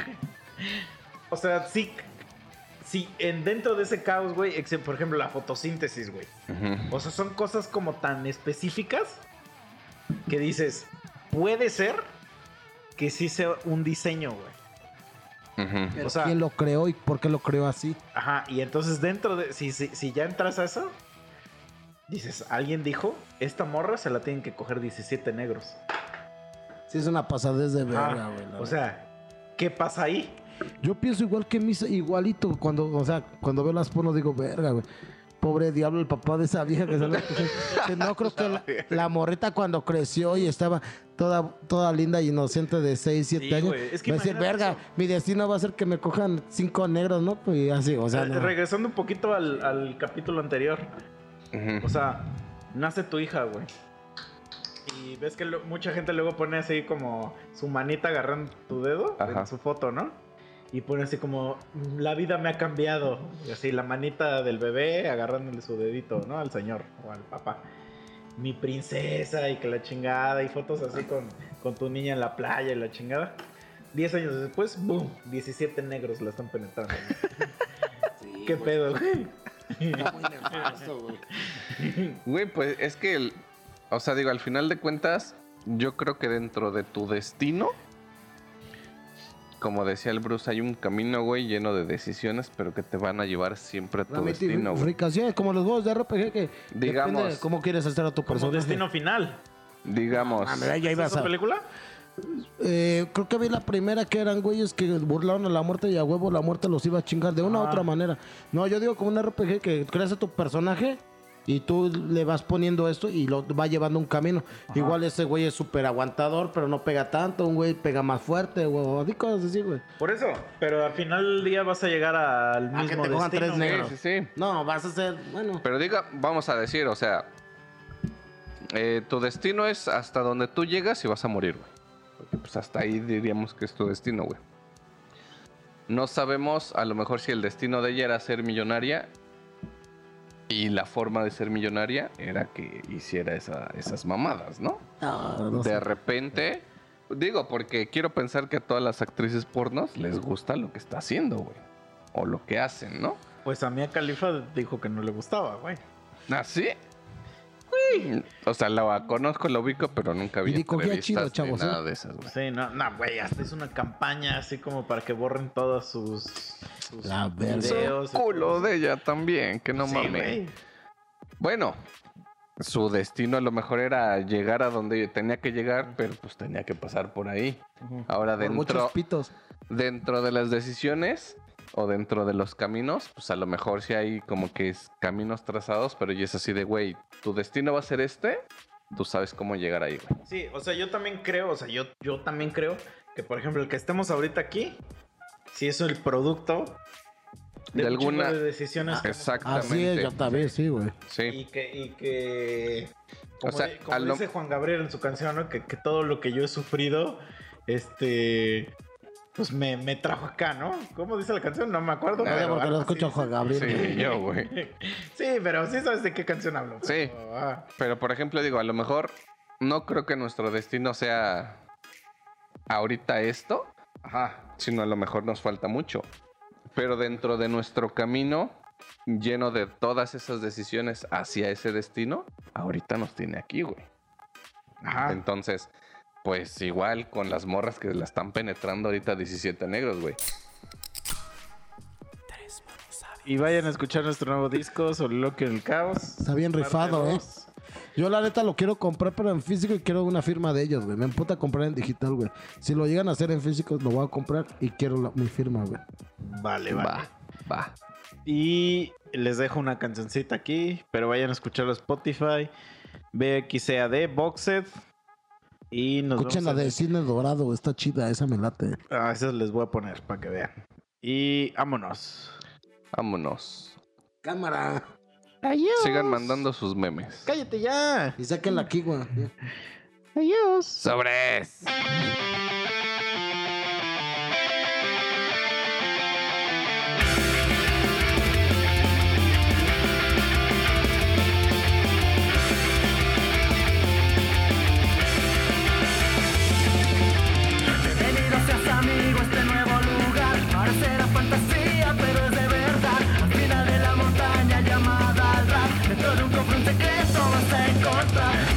o sea, sí, sí, en dentro de ese caos, güey, por ejemplo, la fotosíntesis, güey. O sea, son cosas como tan específicas que dices, puede ser que sí sea un diseño, güey. O sea, ¿Quién lo creó y por qué lo creó así? Ajá, y entonces dentro de. Si, si, si ya entras a eso, dices, alguien dijo, esta morra se la tienen que coger 17 negros. Sí, es una pasadez de verga, güey. o sea, ¿qué pasa ahí? Yo pienso igual que mis, igualito cuando, o sea, cuando veo las pornos digo, verga, güey. Pobre diablo, el papá de esa vieja que sale. que no creo que la, la morrita cuando creció y estaba toda, toda linda y inocente de 6, 7 Sí, años. güey, es que va a decir, verga, eso". mi destino va a ser que me cojan cinco negros, ¿no? Pues y así, o sea, Eh, no. Regresando un poquito al, al capítulo anterior. O sea, nace tu hija, güey. Y ves que lo- mucha gente luego pone así como su manita agarrando tu dedo Ajá. en su foto, ¿no? Y pone así como, la vida me ha cambiado. Y así la manita del bebé agarrándole su dedito, ¿no? Al señor o al papá. Mi princesa y que la chingada. Y fotos así con, con tu niña en la playa y la chingada. Diez años después, ¡boom! 17 negros la están penetrando. ¿no? ¿Qué pedo, güey? Güey, pues es que, el- o sea, digo, al final de cuentas, yo creo que dentro de tu destino, como decía el Bruce, hay un camino, güey, lleno de decisiones, pero que te van a llevar siempre a tu destino, güey. Como los juegos de RPG que Digamos- depende de cómo quieres hacer a tu Como personaje. destino final. Digamos. Ah, mira, ya ¿Es ibas a... película? Eh, creo que vi la primera que eran güeyes que burlaron a la muerte y a huevo la muerte los iba a chingar de una u Ah. otra manera. No, yo digo como un RPG que creas a tu personaje y tú le vas poniendo esto y lo va llevando un camino. Igual ese güey es súper aguantador, pero no pega tanto. Un güey pega más fuerte, güey. Di cosas así, güey. Por eso. Pero al final del día vas a llegar al mismo que te cojan destino. tres güey. negros. Sí, sí, sí. No, vas a ser, bueno. Pero diga, vamos a decir, o sea, eh, tu destino es hasta donde tú llegas y vas a morir, güey. Porque pues hasta ahí diríamos que es tu destino, güey. No sabemos a lo mejor si el destino de ella era ser millonaria y la forma de ser millonaria era que hiciera esa- esas mamadas, ¿no? No, no de sé. repente, digo, porque quiero pensar que a todas las actrices pornos les gusta lo que está haciendo, güey. O lo que hacen, ¿no? Pues a Mia Khalifa dijo que no le gustaba, güey. ¿Ah, sí? O sea, la conozco, la ubico, pero nunca vi entrevistas chido, ni chavos, nada ¿eh? de esas, güey. Sí, no, no, güey, hasta es una campaña así como para que borren todos sus, sus La videos. y Culo de ella también, que no Sí, mames. güey. Bueno, su destino a lo mejor era llegar a donde tenía que llegar, pero pues tenía que pasar por ahí. Ahora Por dentro, muchos pitos. dentro de las decisiones o dentro de los caminos, pues a lo mejor sí hay como que es caminos trazados, pero ya es así de, güey, tu destino va a ser este, tú sabes cómo llegar ahí, güey. Sí, o sea, yo también creo, o sea, yo, yo también creo que, por ejemplo, el que estemos ahorita aquí, si es el producto De chingo alguna- de decisiones hemos Exactamente. Así es, yo también, sí, güey. Sí. Y que, y que como, O sea, como lo- dice Juan Gabriel en su canción, ¿no? que, que todo lo que yo he sufrido, este, pues me, me trajo acá, ¿no? ¿Cómo dice la canción? No me acuerdo. Oye, pero porque algo lo escucho a así Juan Gabriel. Sí, yo, güey. Sí, pero sí sabes de qué canción hablo. Sí. pero, ah, Pero por ejemplo, digo, a lo mejor no creo que nuestro destino sea ahorita esto, ajá. sino a lo mejor nos falta mucho. Pero dentro de nuestro camino, lleno de todas esas decisiones hacia ese destino, ahorita nos tiene aquí, güey. Ajá. Entonces, pues igual con las morras que la están penetrando ahorita 17 negros, güey. Y vayan a escuchar nuestro nuevo disco, Soliloquio en el Caos. Está bien rifado, ¿eh? Yo la neta lo quiero comprar, pero en físico y quiero una firma de ellos, güey. Me emputa comprar en digital, güey. Si lo llegan a hacer en físico, lo voy a comprar y quiero la- mi firma, güey. Vale, vale. Va, va. Y les dejo una cancioncita aquí, pero vayan a escucharlo a Spotify. BXCAD, Boxed. Y nos Escuchen la de Cine Dorado, está chida, esa me late. Ah, esas les voy a poner para que vean. Y vámonos. Vámonos. Cámara. Sigan mandando sus memes. Cállate ya. Y sáquenla aquí, güey. Adiós. Sobres. se corta